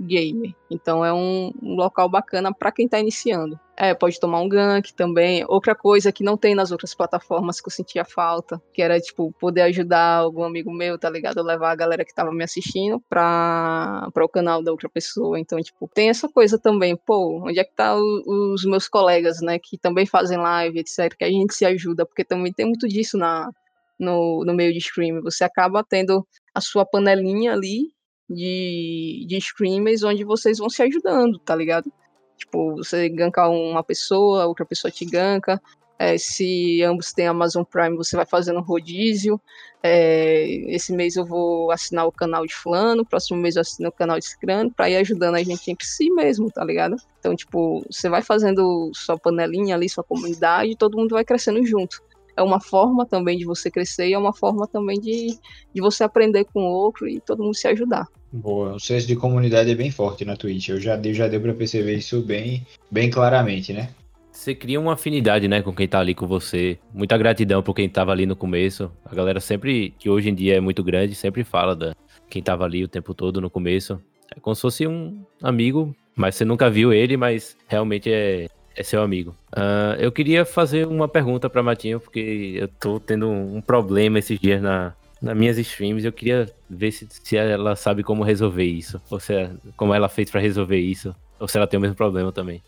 gamer. Então é um, um local bacana para quem está iniciando. É, pode tomar um gank também. Outra coisa que não tem nas outras plataformas que eu sentia falta, que era, tipo, poder ajudar algum amigo meu, tá ligado? Levar a galera que tava me assistindo pra, pra o canal da outra pessoa. Então, tipo, tem essa coisa também. Pô, onde é que tá o, os meus colegas, né? Que também fazem live, etc. Que a gente se ajuda, porque também tem muito disso na, no, no meio de stream. Você acaba tendo a sua panelinha ali de, de streamers onde vocês vão se ajudando, tá ligado? Tipo, você gankar uma pessoa, outra pessoa te ganka. É, se ambos têm Amazon Prime, você vai fazendo rodízio. É, esse mês eu vou assinar o canal de fulano, próximo mês eu assino o canal de ciclano, pra ir ajudando a gente entre si mesmo, tá ligado? Então, tipo, você vai fazendo sua panelinha ali, sua comunidade, todo mundo vai crescendo junto. É uma forma também de você crescer e é uma forma também de, de você aprender com o outro e todo mundo se ajudar. Boa, o senso de comunidade é bem forte na Twitch. Eu já, já deu pra perceber isso bem, bem claramente, né? Você cria uma afinidade, né, com quem tá ali com você. Muita gratidão por quem tava ali no começo. A galera sempre, que hoje em dia é muito grande, sempre fala da quem tava ali o tempo todo no começo. É como se fosse um amigo, mas você nunca viu ele, mas realmente é, é seu amigo. Uh, eu queria fazer uma pergunta para Matinho, porque eu tô tendo um problema esses dias na, nas minhas streams. Eu queria ver se, se ela sabe como resolver isso, ou se, como ela fez para resolver isso, ou se ela tem o mesmo problema também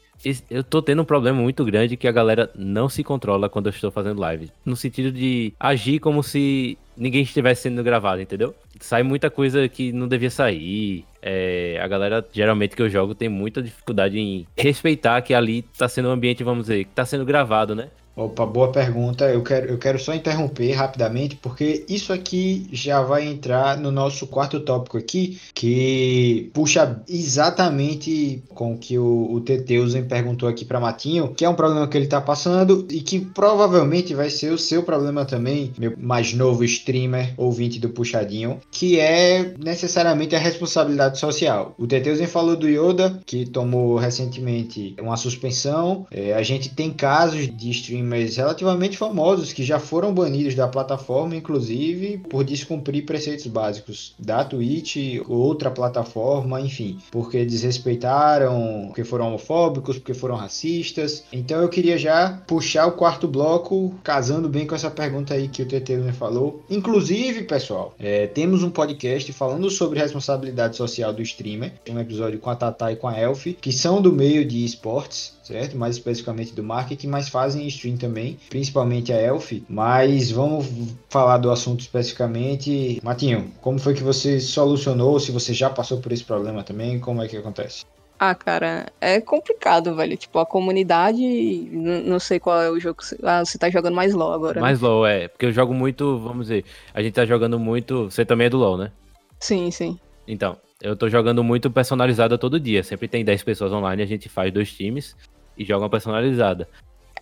eu tô tendo um problema muito grande que a galera não se controla quando eu estou fazendo live. No sentido de agir como se ninguém estivesse sendo gravado, entendeu? Sai muita coisa que não devia sair. É, a galera, geralmente, que eu jogo, tem muita dificuldade em respeitar que ali tá sendo um ambiente, vamos dizer, que tá sendo gravado, né? Opa, boa pergunta. Eu quero, eu quero só interromper rapidamente, porque isso aqui já vai entrar no nosso quarto tópico aqui, que puxa exatamente com o que o, o Teteusen perguntou aqui para Matinho, que é um problema que ele está passando e que provavelmente vai ser o seu problema também, meu mais novo streamer, ouvinte do Puxadinho, que é necessariamente a responsabilidade social. O Teteusen falou do Yoda, que tomou recentemente uma suspensão. É, a gente tem casos de streamers streamers relativamente famosos que já foram banidos da plataforma, inclusive por descumprir preceitos básicos da Twitch, outra plataforma, enfim, porque desrespeitaram, porque foram homofóbicos, porque foram racistas. Então eu queria já puxar o quarto bloco, casando bem com essa pergunta aí que o TT me falou. Inclusive, pessoal, é, temos um podcast falando sobre responsabilidade social do streamer, um episódio com a Tata e com a Elf, que são do meio de esportes certo? Mais especificamente do marketing, mas fazem stream também, principalmente a Elf. Mas vamos falar do assunto especificamente. Matinho, como foi que você solucionou? Se você já passou por esse problema também, como é que acontece? Ah, cara, é complicado, velho. Tipo, a comunidade. Não sei qual é o jogo. Ah, você tá jogando mais LOL agora. Né? Mais? LOL, é. Porque eu jogo muito, vamos dizer. A gente tá jogando muito. Você também é do LOL, né? Sim, sim. Então, eu tô jogando muito personalizado todo dia. Sempre tem 10 pessoas online, a gente faz dois times e joga uma personalizada.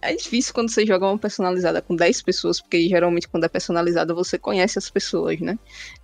É difícil quando você joga uma personalizada com 10 pessoas, porque geralmente quando é personalizada você conhece as pessoas, né?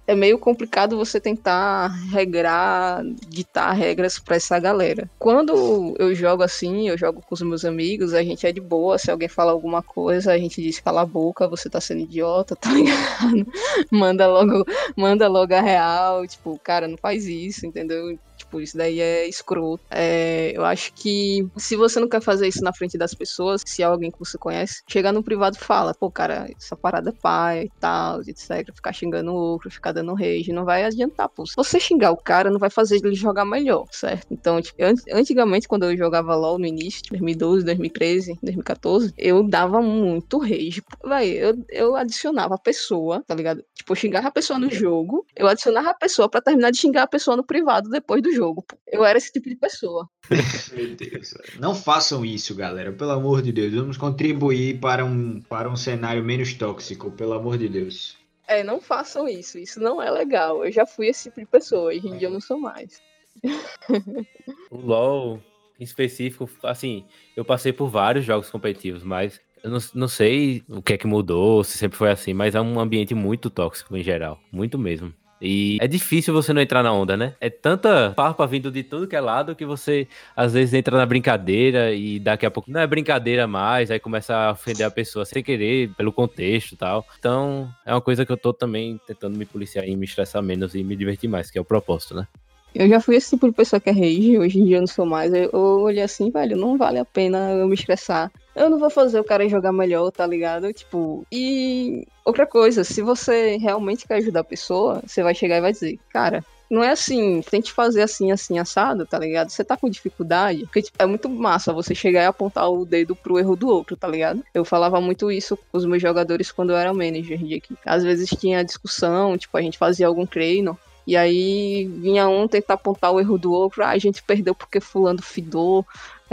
É meio complicado você tentar regrar, ditar regras para essa galera. Quando eu jogo assim, eu jogo com os meus amigos, a gente é de boa. Se alguém fala alguma coisa, a gente diz cala a boca, você tá sendo idiota, tá ligado? manda logo, manda logo a real, tipo, cara, não faz isso, entendeu? Tipo, isso daí é escroto. É, eu acho que se você não quer fazer isso na frente das pessoas, se é alguém que você conhece, chega no privado e fala, pô, cara, essa parada é pai e tal, etc. Ficar xingando o outro, ficar dando rage, não vai adiantar, pô. Se você xingar o cara, não vai fazer ele jogar melhor, certo? Então, tipo, antigamente, quando eu jogava LOL no início, 2012, 2013, 2014, eu dava muito rage. Vai, eu, eu adicionava a pessoa, tá ligado? Tipo, eu xingava a pessoa no jogo, eu adicionava a pessoa para terminar de xingar a pessoa no privado depois do jogo jogo. Eu era esse tipo de pessoa. Meu Deus. Não façam isso, galera. Pelo amor de Deus. Vamos contribuir para um, para um cenário menos tóxico. Pelo amor de Deus. É, não façam isso. Isso não é legal. Eu já fui esse tipo de pessoa. Hoje em dia eu não sou mais. o LoL, em específico, assim, eu passei por vários jogos competitivos, mas eu não, não sei o que é que mudou, se sempre foi assim, mas é um ambiente muito tóxico em geral. Muito mesmo. E é difícil você não entrar na onda, né? É tanta farpa vindo de tudo que é lado que você às vezes entra na brincadeira e daqui a pouco não é brincadeira mais, aí começa a ofender a pessoa sem querer, pelo contexto e tal. Então é uma coisa que eu tô também tentando me policiar e me estressar menos e me divertir mais, que é o propósito, né? Eu já fui esse tipo de pessoa que é rage, hoje em dia eu não sou mais. Eu, eu olhei assim, velho, não vale a pena eu me estressar. Eu não vou fazer o cara jogar melhor, tá ligado? Tipo, e outra coisa, se você realmente quer ajudar a pessoa, você vai chegar e vai dizer, cara, não é assim, tente fazer assim, assim, assado, tá ligado? Você tá com dificuldade, porque tipo, é muito massa você chegar e apontar o dedo pro erro do outro, tá ligado? Eu falava muito isso com os meus jogadores quando eu era manager de equipe. Às vezes tinha discussão, tipo, a gente fazia algum treino, E aí vinha um tentar apontar o erro do outro, ah, a gente perdeu porque fulano fidou,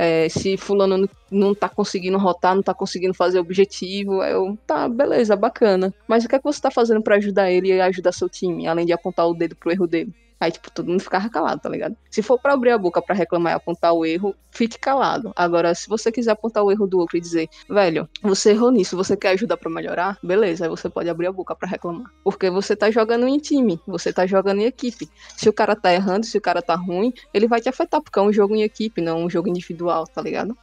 é, se fulano não, tá conseguindo rotar, não tá conseguindo fazer objetivo, eu, tá, beleza, bacana. Mas o que é que você tá fazendo para ajudar ele e ajudar seu time, além de apontar o dedo pro erro dele? Aí, tipo, todo mundo ficava calado, tá ligado? Se for para abrir a boca para reclamar e apontar o erro, fique calado. Agora, se você quiser apontar o erro do outro e dizer, velho, você errou nisso, você quer ajuda para melhorar? Beleza, aí você pode abrir a boca para reclamar. Porque você tá jogando em time, você tá jogando em equipe. Se o cara tá errando, se o cara tá ruim, ele vai te afetar, porque é um jogo em equipe, não um jogo individual, tá ligado?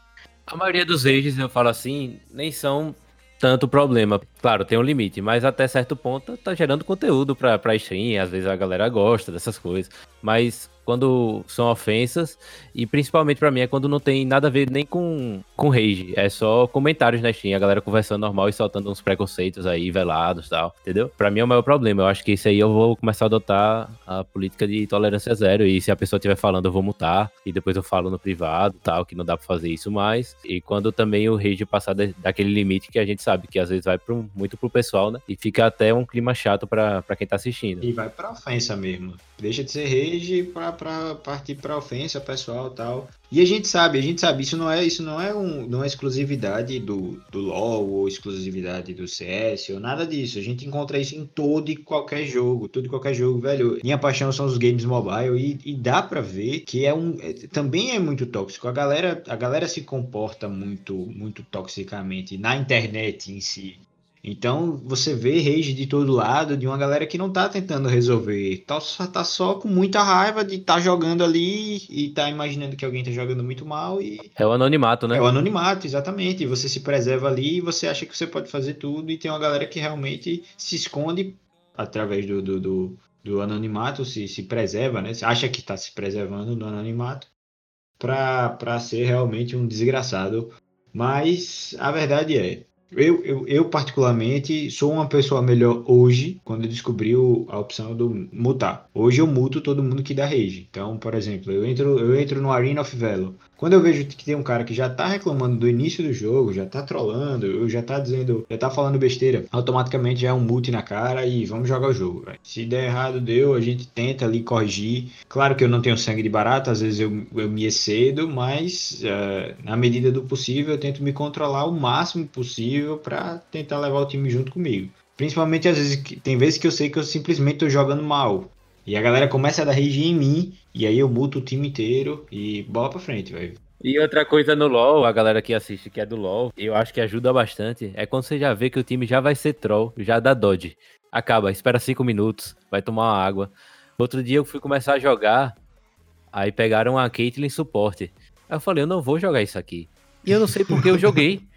A maioria dos rages, eu falo assim, nem são tanto problema. Claro, tem um limite, mas até certo ponto tá gerando conteúdo pra, pra stream, às vezes a galera gosta dessas coisas. Mas quando são ofensas, e principalmente para mim é quando não tem nada a ver nem com, com rage, é só comentários na Steam, a galera conversando normal e soltando uns preconceitos aí, velados e tal, entendeu? Para mim é o maior problema, eu acho que isso aí eu vou começar a adotar a política de tolerância zero, e se a pessoa estiver falando eu vou mutar, e depois eu falo no privado tal, que não dá pra fazer isso mais, e quando também o rage passar daquele limite que a gente sabe que às vezes vai pro, muito pro pessoal, né, e fica até um clima chato para quem tá assistindo. E vai pra ofensa mesmo, deixa de ser rage pra para partir para ofensa pessoal tal. E a gente sabe, a gente sabe, isso não é, isso não é um, não é exclusividade do, do LoL ou exclusividade do CS ou nada disso. A gente encontra isso em todo e qualquer jogo, todo e qualquer jogo, velho. Minha paixão são os games mobile e, e dá para ver que é um, é, também é muito tóxico. A galera, a galera se comporta muito, muito toxicamente na internet em si. Então você vê rage de todo lado de uma galera que não tá tentando resolver. Tá só, tá só com muita raiva de estar tá jogando ali e tá imaginando que alguém tá jogando muito mal e. É o anonimato, né? É o anonimato, exatamente. Você se preserva ali e você acha que você pode fazer tudo. E tem uma galera que realmente se esconde através do, do, do, do anonimato, se, se preserva, né? Acha que tá se preservando do anonimato para ser realmente um desgraçado. Mas a verdade é, eu, eu, eu, particularmente, sou uma pessoa melhor hoje, quando eu descobri a opção do mutar. Hoje eu muto todo mundo que dá rage. Então, por exemplo, eu entro, eu entro no Arena of Valor. Quando eu vejo que tem um cara que já tá reclamando do início do jogo, já tá trollando, já tá dizendo, já tá falando besteira, automaticamente já é um mute na cara e vamos jogar o jogo. Véio. Se der errado, deu, a gente tenta ali corrigir. Claro que eu não tenho sangue de barata, às vezes eu, eu me excedo, mas uh, na medida do possível eu tento me controlar o máximo possível para tentar levar o time junto comigo. Principalmente às vezes, tem vezes que eu sei que eu simplesmente tô jogando mal. E a galera começa a dar rage em mim, e aí eu muto o time inteiro e bola pra frente, velho. E outra coisa no LoL, a galera que assiste que é do LoL, eu acho que ajuda bastante, é quando você já vê que o time já vai ser troll, já dá dodge. Acaba, espera cinco minutos, vai tomar uma água. Outro dia eu fui começar a jogar, aí pegaram a Caitlyn suporte. Aí eu falei, eu não vou jogar isso aqui. E eu não sei porque eu joguei.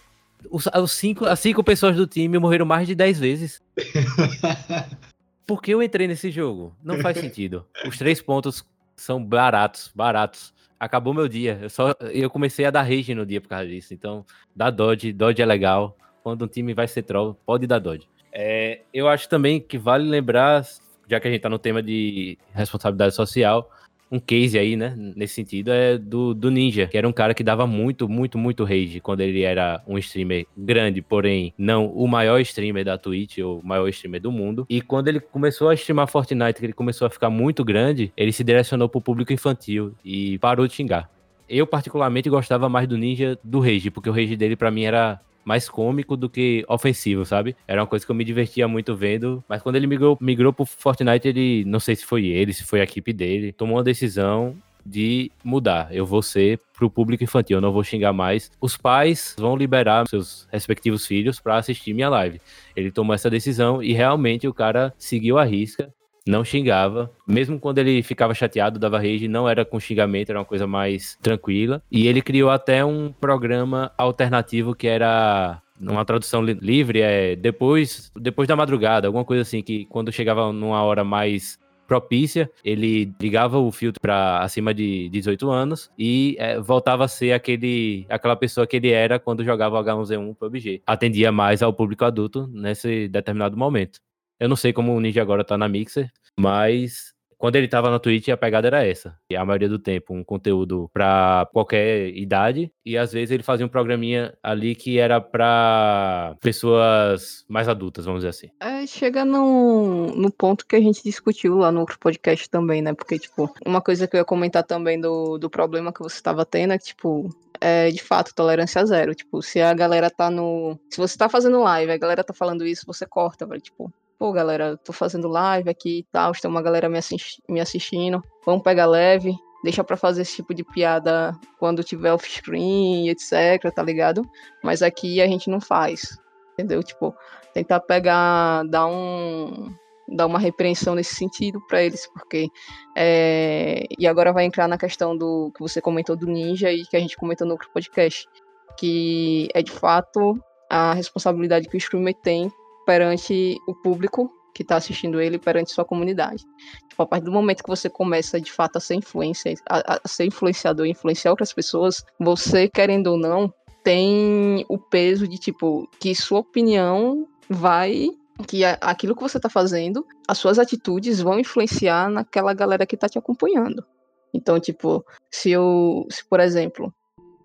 Os, os cinco, as cinco pessoas do time morreram mais de dez vezes. Por que eu entrei nesse jogo? Não faz sentido. Os três pontos são baratos, baratos. Acabou meu dia. Eu só eu comecei a dar rage no dia por causa disso. Então, dá dodge, dodge é legal. Quando um time vai ser troll, pode dar dodge. É, eu acho também que vale lembrar, já que a gente tá no tema de responsabilidade social, um case aí, né, nesse sentido, é do, do Ninja, que era um cara que dava muito, muito, muito rage quando ele era um streamer grande, porém não o maior streamer da Twitch ou maior streamer do mundo. E quando ele começou a streamar Fortnite, que ele começou a ficar muito grande, ele se direcionou pro público infantil e parou de xingar. Eu, particularmente, gostava mais do Ninja do Rage, porque o Rage dele, para mim, era mais cômico do que ofensivo, sabe? Era uma coisa que eu me divertia muito vendo. Mas quando ele migrou, migrou pro Fortnite, ele, não sei se foi ele, se foi a equipe dele, tomou uma decisão de mudar. Eu vou ser pro público infantil, eu não vou xingar mais. Os pais vão liberar seus respectivos filhos para assistir minha live. Ele tomou essa decisão e realmente o cara seguiu a risca não xingava. Mesmo quando ele ficava chateado, dava rage, não era com xingamento, era uma coisa mais tranquila. E ele criou até um programa alternativo que era uma tradução livre, é depois, depois da madrugada, alguma coisa assim, que quando chegava numa hora mais propícia, ele ligava o filtro para acima de 18 anos e é, voltava a ser aquele, aquela pessoa que ele era quando jogava H1Z1 PUBG. Atendia mais ao público adulto nesse determinado momento. Eu não sei como o Ninja agora tá na Mixer, mas quando ele tava na Twitch, a pegada era essa. E a maioria do tempo, um conteúdo pra qualquer idade. E às vezes ele fazia um programinha ali que era pra pessoas mais adultas, vamos dizer assim. É, chega no, no ponto que a gente discutiu lá no outro podcast também, né? Porque, tipo, uma coisa que eu ia comentar também do, do problema que você estava tendo é que, tipo, é de fato tolerância zero. Tipo, se a galera tá no. Se você tá fazendo live, a galera tá falando isso, você corta, velho. Tipo, pô, galera, tô fazendo live aqui e tal, tem uma galera me, assisti me assistindo, vamos pegar leve, deixa para fazer esse tipo de piada quando tiver off-screen, etc, tá ligado? Mas aqui a gente não faz, entendeu? Tipo, tentar pegar, dar um dar uma repreensão nesse sentido para eles, porque é... e agora vai entrar na questão do que você comentou do ninja e que a gente comentou no outro podcast, que é de fato a responsabilidade que o streamer tem perante o público que está assistindo ele, perante sua comunidade. Tipo, a partir do momento que você começa de fato a ser influência, a, a ser influenciador influenciar outras pessoas, você, querendo ou não, tem o peso de tipo que sua opinião vai que aquilo que você está fazendo, as suas atitudes vão influenciar naquela galera que está te acompanhando. Então, tipo, se eu, se por exemplo,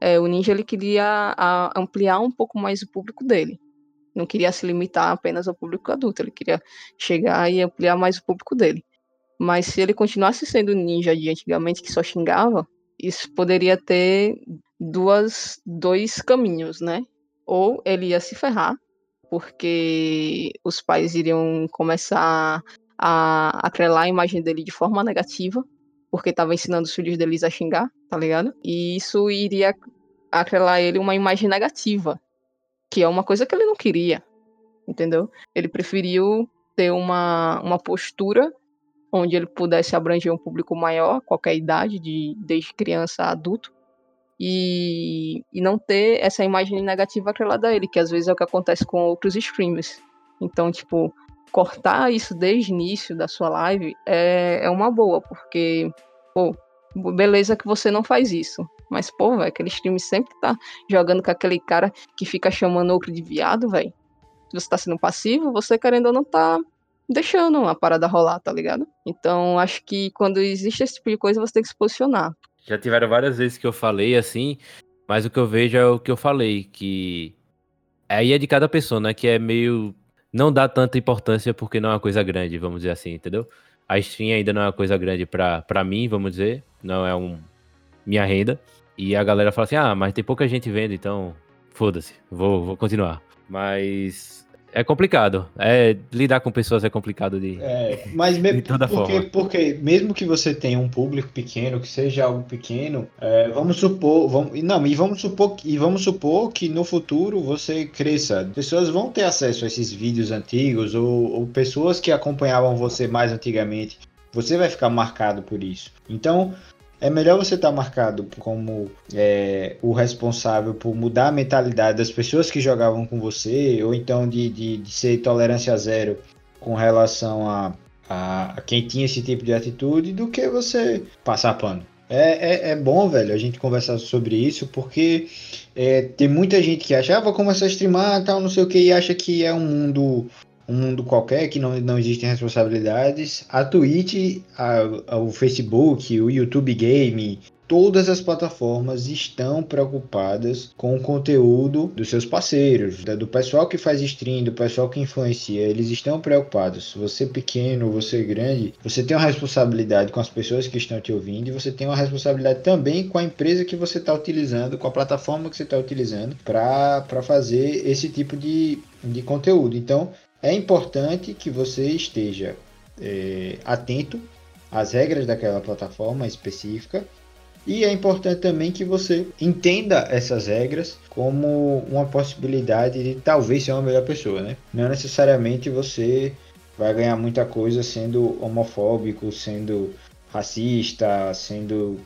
é, o Ninja ele queria a, ampliar um pouco mais o público dele não queria se limitar apenas ao público adulto, ele queria chegar e ampliar mais o público dele. Mas se ele continuasse sendo ninja de antigamente que só xingava, isso poderia ter duas, dois caminhos, né? Ou ele ia se ferrar, porque os pais iriam começar a atrelar a imagem dele de forma negativa, porque estava ensinando os filhos deles a xingar, tá ligado? E isso iria atrelar ele uma imagem negativa que é uma coisa que ele não queria, entendeu? Ele preferiu ter uma, uma postura onde ele pudesse abranger um público maior, qualquer idade, de, desde criança a adulto, e, e não ter essa imagem negativa atrelada a ele, que às vezes é o que acontece com outros streamers. Então, tipo, cortar isso desde o início da sua live é, é uma boa, porque, pô, beleza que você não faz isso, mas, pô, velho, aquele stream sempre tá jogando com aquele cara que fica chamando outro de viado, velho. Você tá sendo passivo, você querendo ou não tá deixando a parada rolar, tá ligado? Então, acho que quando existe esse tipo de coisa, você tem que se posicionar. Já tiveram várias vezes que eu falei assim, mas o que eu vejo é o que eu falei, que aí é de cada pessoa, né? Que é meio. Não dá tanta importância porque não é uma coisa grande, vamos dizer assim, entendeu? A stream ainda não é uma coisa grande pra, mim, vamos dizer. Não é um minha renda. E a galera fala assim: ah, mas tem pouca gente vendo, então foda-se, vou, vou continuar. Mas é complicado. É, lidar com pessoas é complicado de, é, mas de toda porque, forma. Porque mesmo que você tenha um público pequeno, que seja algo pequeno, é, vamos supor, vamos, não, e vamos supor e vamos supor que no futuro você cresça. Pessoas vão ter acesso a esses vídeos antigos ou, ou pessoas que acompanhavam você mais antigamente. Você vai ficar marcado por isso. Então, é melhor você estar tá marcado como é, o responsável por mudar a mentalidade das pessoas que jogavam com você, ou então de, de, de ser tolerância zero com relação a, a, quem tinha esse tipo de atitude, do que você passar pano. É, é, é bom, velho, a gente conversar sobre isso, porque é, tem muita gente que acha, ah, vou começar a streamar, tal, não sei o que, e acha que é um mundo um mundo qualquer que não, não existem responsabilidades. A Twitch, a, a, o Facebook, o YouTube Game, todas as plataformas estão preocupadas com o conteúdo dos seus parceiros, do pessoal que faz stream, do pessoal que influencia. Eles estão preocupados. Você pequeno, você grande, você tem uma responsabilidade com as pessoas que estão te ouvindo e você tem uma responsabilidade também com a empresa que você está utilizando, com a plataforma que você está utilizando para fazer esse tipo de, de conteúdo. Então, é importante que você esteja é, atento às regras daquela plataforma específica e é importante também que você entenda essas regras como uma possibilidade de talvez ser uma melhor pessoa, né? Não necessariamente você vai ganhar muita coisa sendo homofóbico, sendo racista, sendo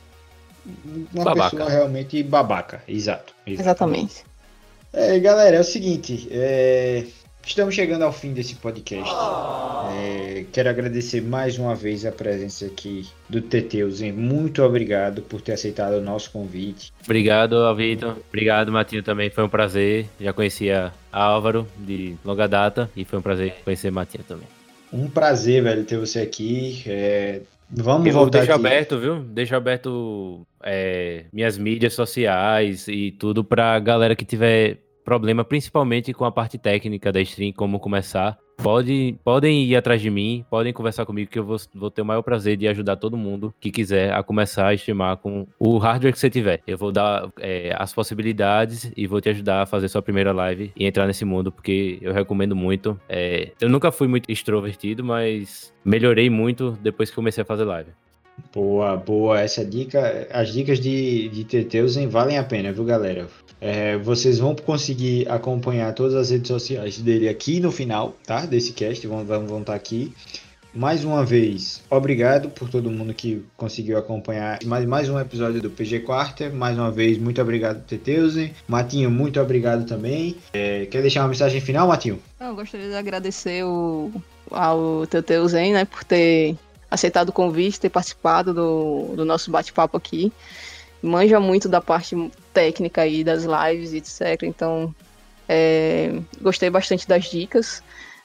uma babaca. pessoa realmente babaca. Exato. Exatamente. É, galera, é o seguinte, é, Estamos chegando ao fim desse podcast. É, quero agradecer mais uma vez a presença aqui do Teteuzen. Muito obrigado por ter aceitado o nosso convite. Obrigado, Vitor. Obrigado, Matinho, também. Foi um prazer. Já conhecia Álvaro de longa data e foi um prazer conhecer Matinho também. Um prazer, velho, ter você aqui. É, Vamos Eu voltar deixo aqui. aberto, viu? Deixo aberto é, minhas mídias sociais e tudo pra galera que tiver problema, principalmente com a parte técnica da stream, como começar. Pode, podem ir atrás de mim, podem conversar comigo, que eu vou, vou ter o maior prazer de ajudar todo mundo que quiser a começar a streamar com o hardware que você tiver. Eu vou dar é, as possibilidades e vou te ajudar a fazer sua primeira live e entrar nesse mundo, porque eu recomendo muito. É, eu nunca fui muito extrovertido, mas melhorei muito depois que comecei a fazer live. Boa, boa. Essa dica, as dicas de, de Teteusen valem a pena, viu, galera? É, vocês vão conseguir acompanhar todas as redes sociais dele aqui no final, tá? Desse cast, vão, vão, vão estar aqui. Mais uma vez, obrigado por todo mundo que conseguiu acompanhar mais, mais um episódio do PG Quarter. Mais uma vez, muito obrigado, Teteusen. Matinho, muito obrigado também. É, quer deixar uma mensagem final, Matinho? Eu gostaria de agradecer o, ao Teteuzen, né, por ter aceitado o convite, ter participado do, do nosso bate-papo aqui. Manja muito da parte técnica aí das lives, etc. Então, é, gostei bastante das dicas.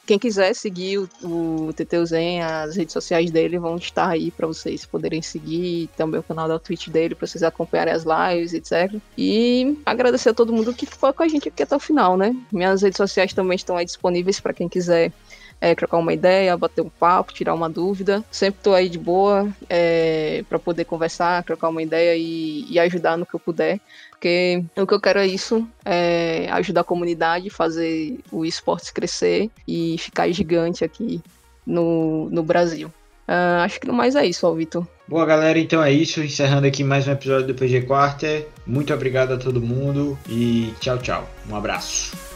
Quem quiser seguir o, o Teteuzen, as redes sociais dele vão estar aí para vocês poderem seguir, também o canal da Twitch dele para vocês acompanharem as lives, etc. E agradecer a todo mundo que ficou com a gente aqui até o final, né? Minhas redes sociais também estão aí disponíveis para quem quiser é, trocar uma ideia, bater um papo, tirar uma dúvida. Sempre tô aí de boa é, para poder conversar, trocar uma ideia e, e, ajudar no que eu puder. Porque o que eu quero é isso, é ajudar a comunidade, fazer o esportes crescer e ficar gigante aqui no, no Brasil. Uh, acho que no mais é isso, Vitor. Boa, galera, então é isso. Encerrando aqui mais um episódio do PG Quarter. Muito obrigado a todo mundo e tchau, tchau. Um abraço.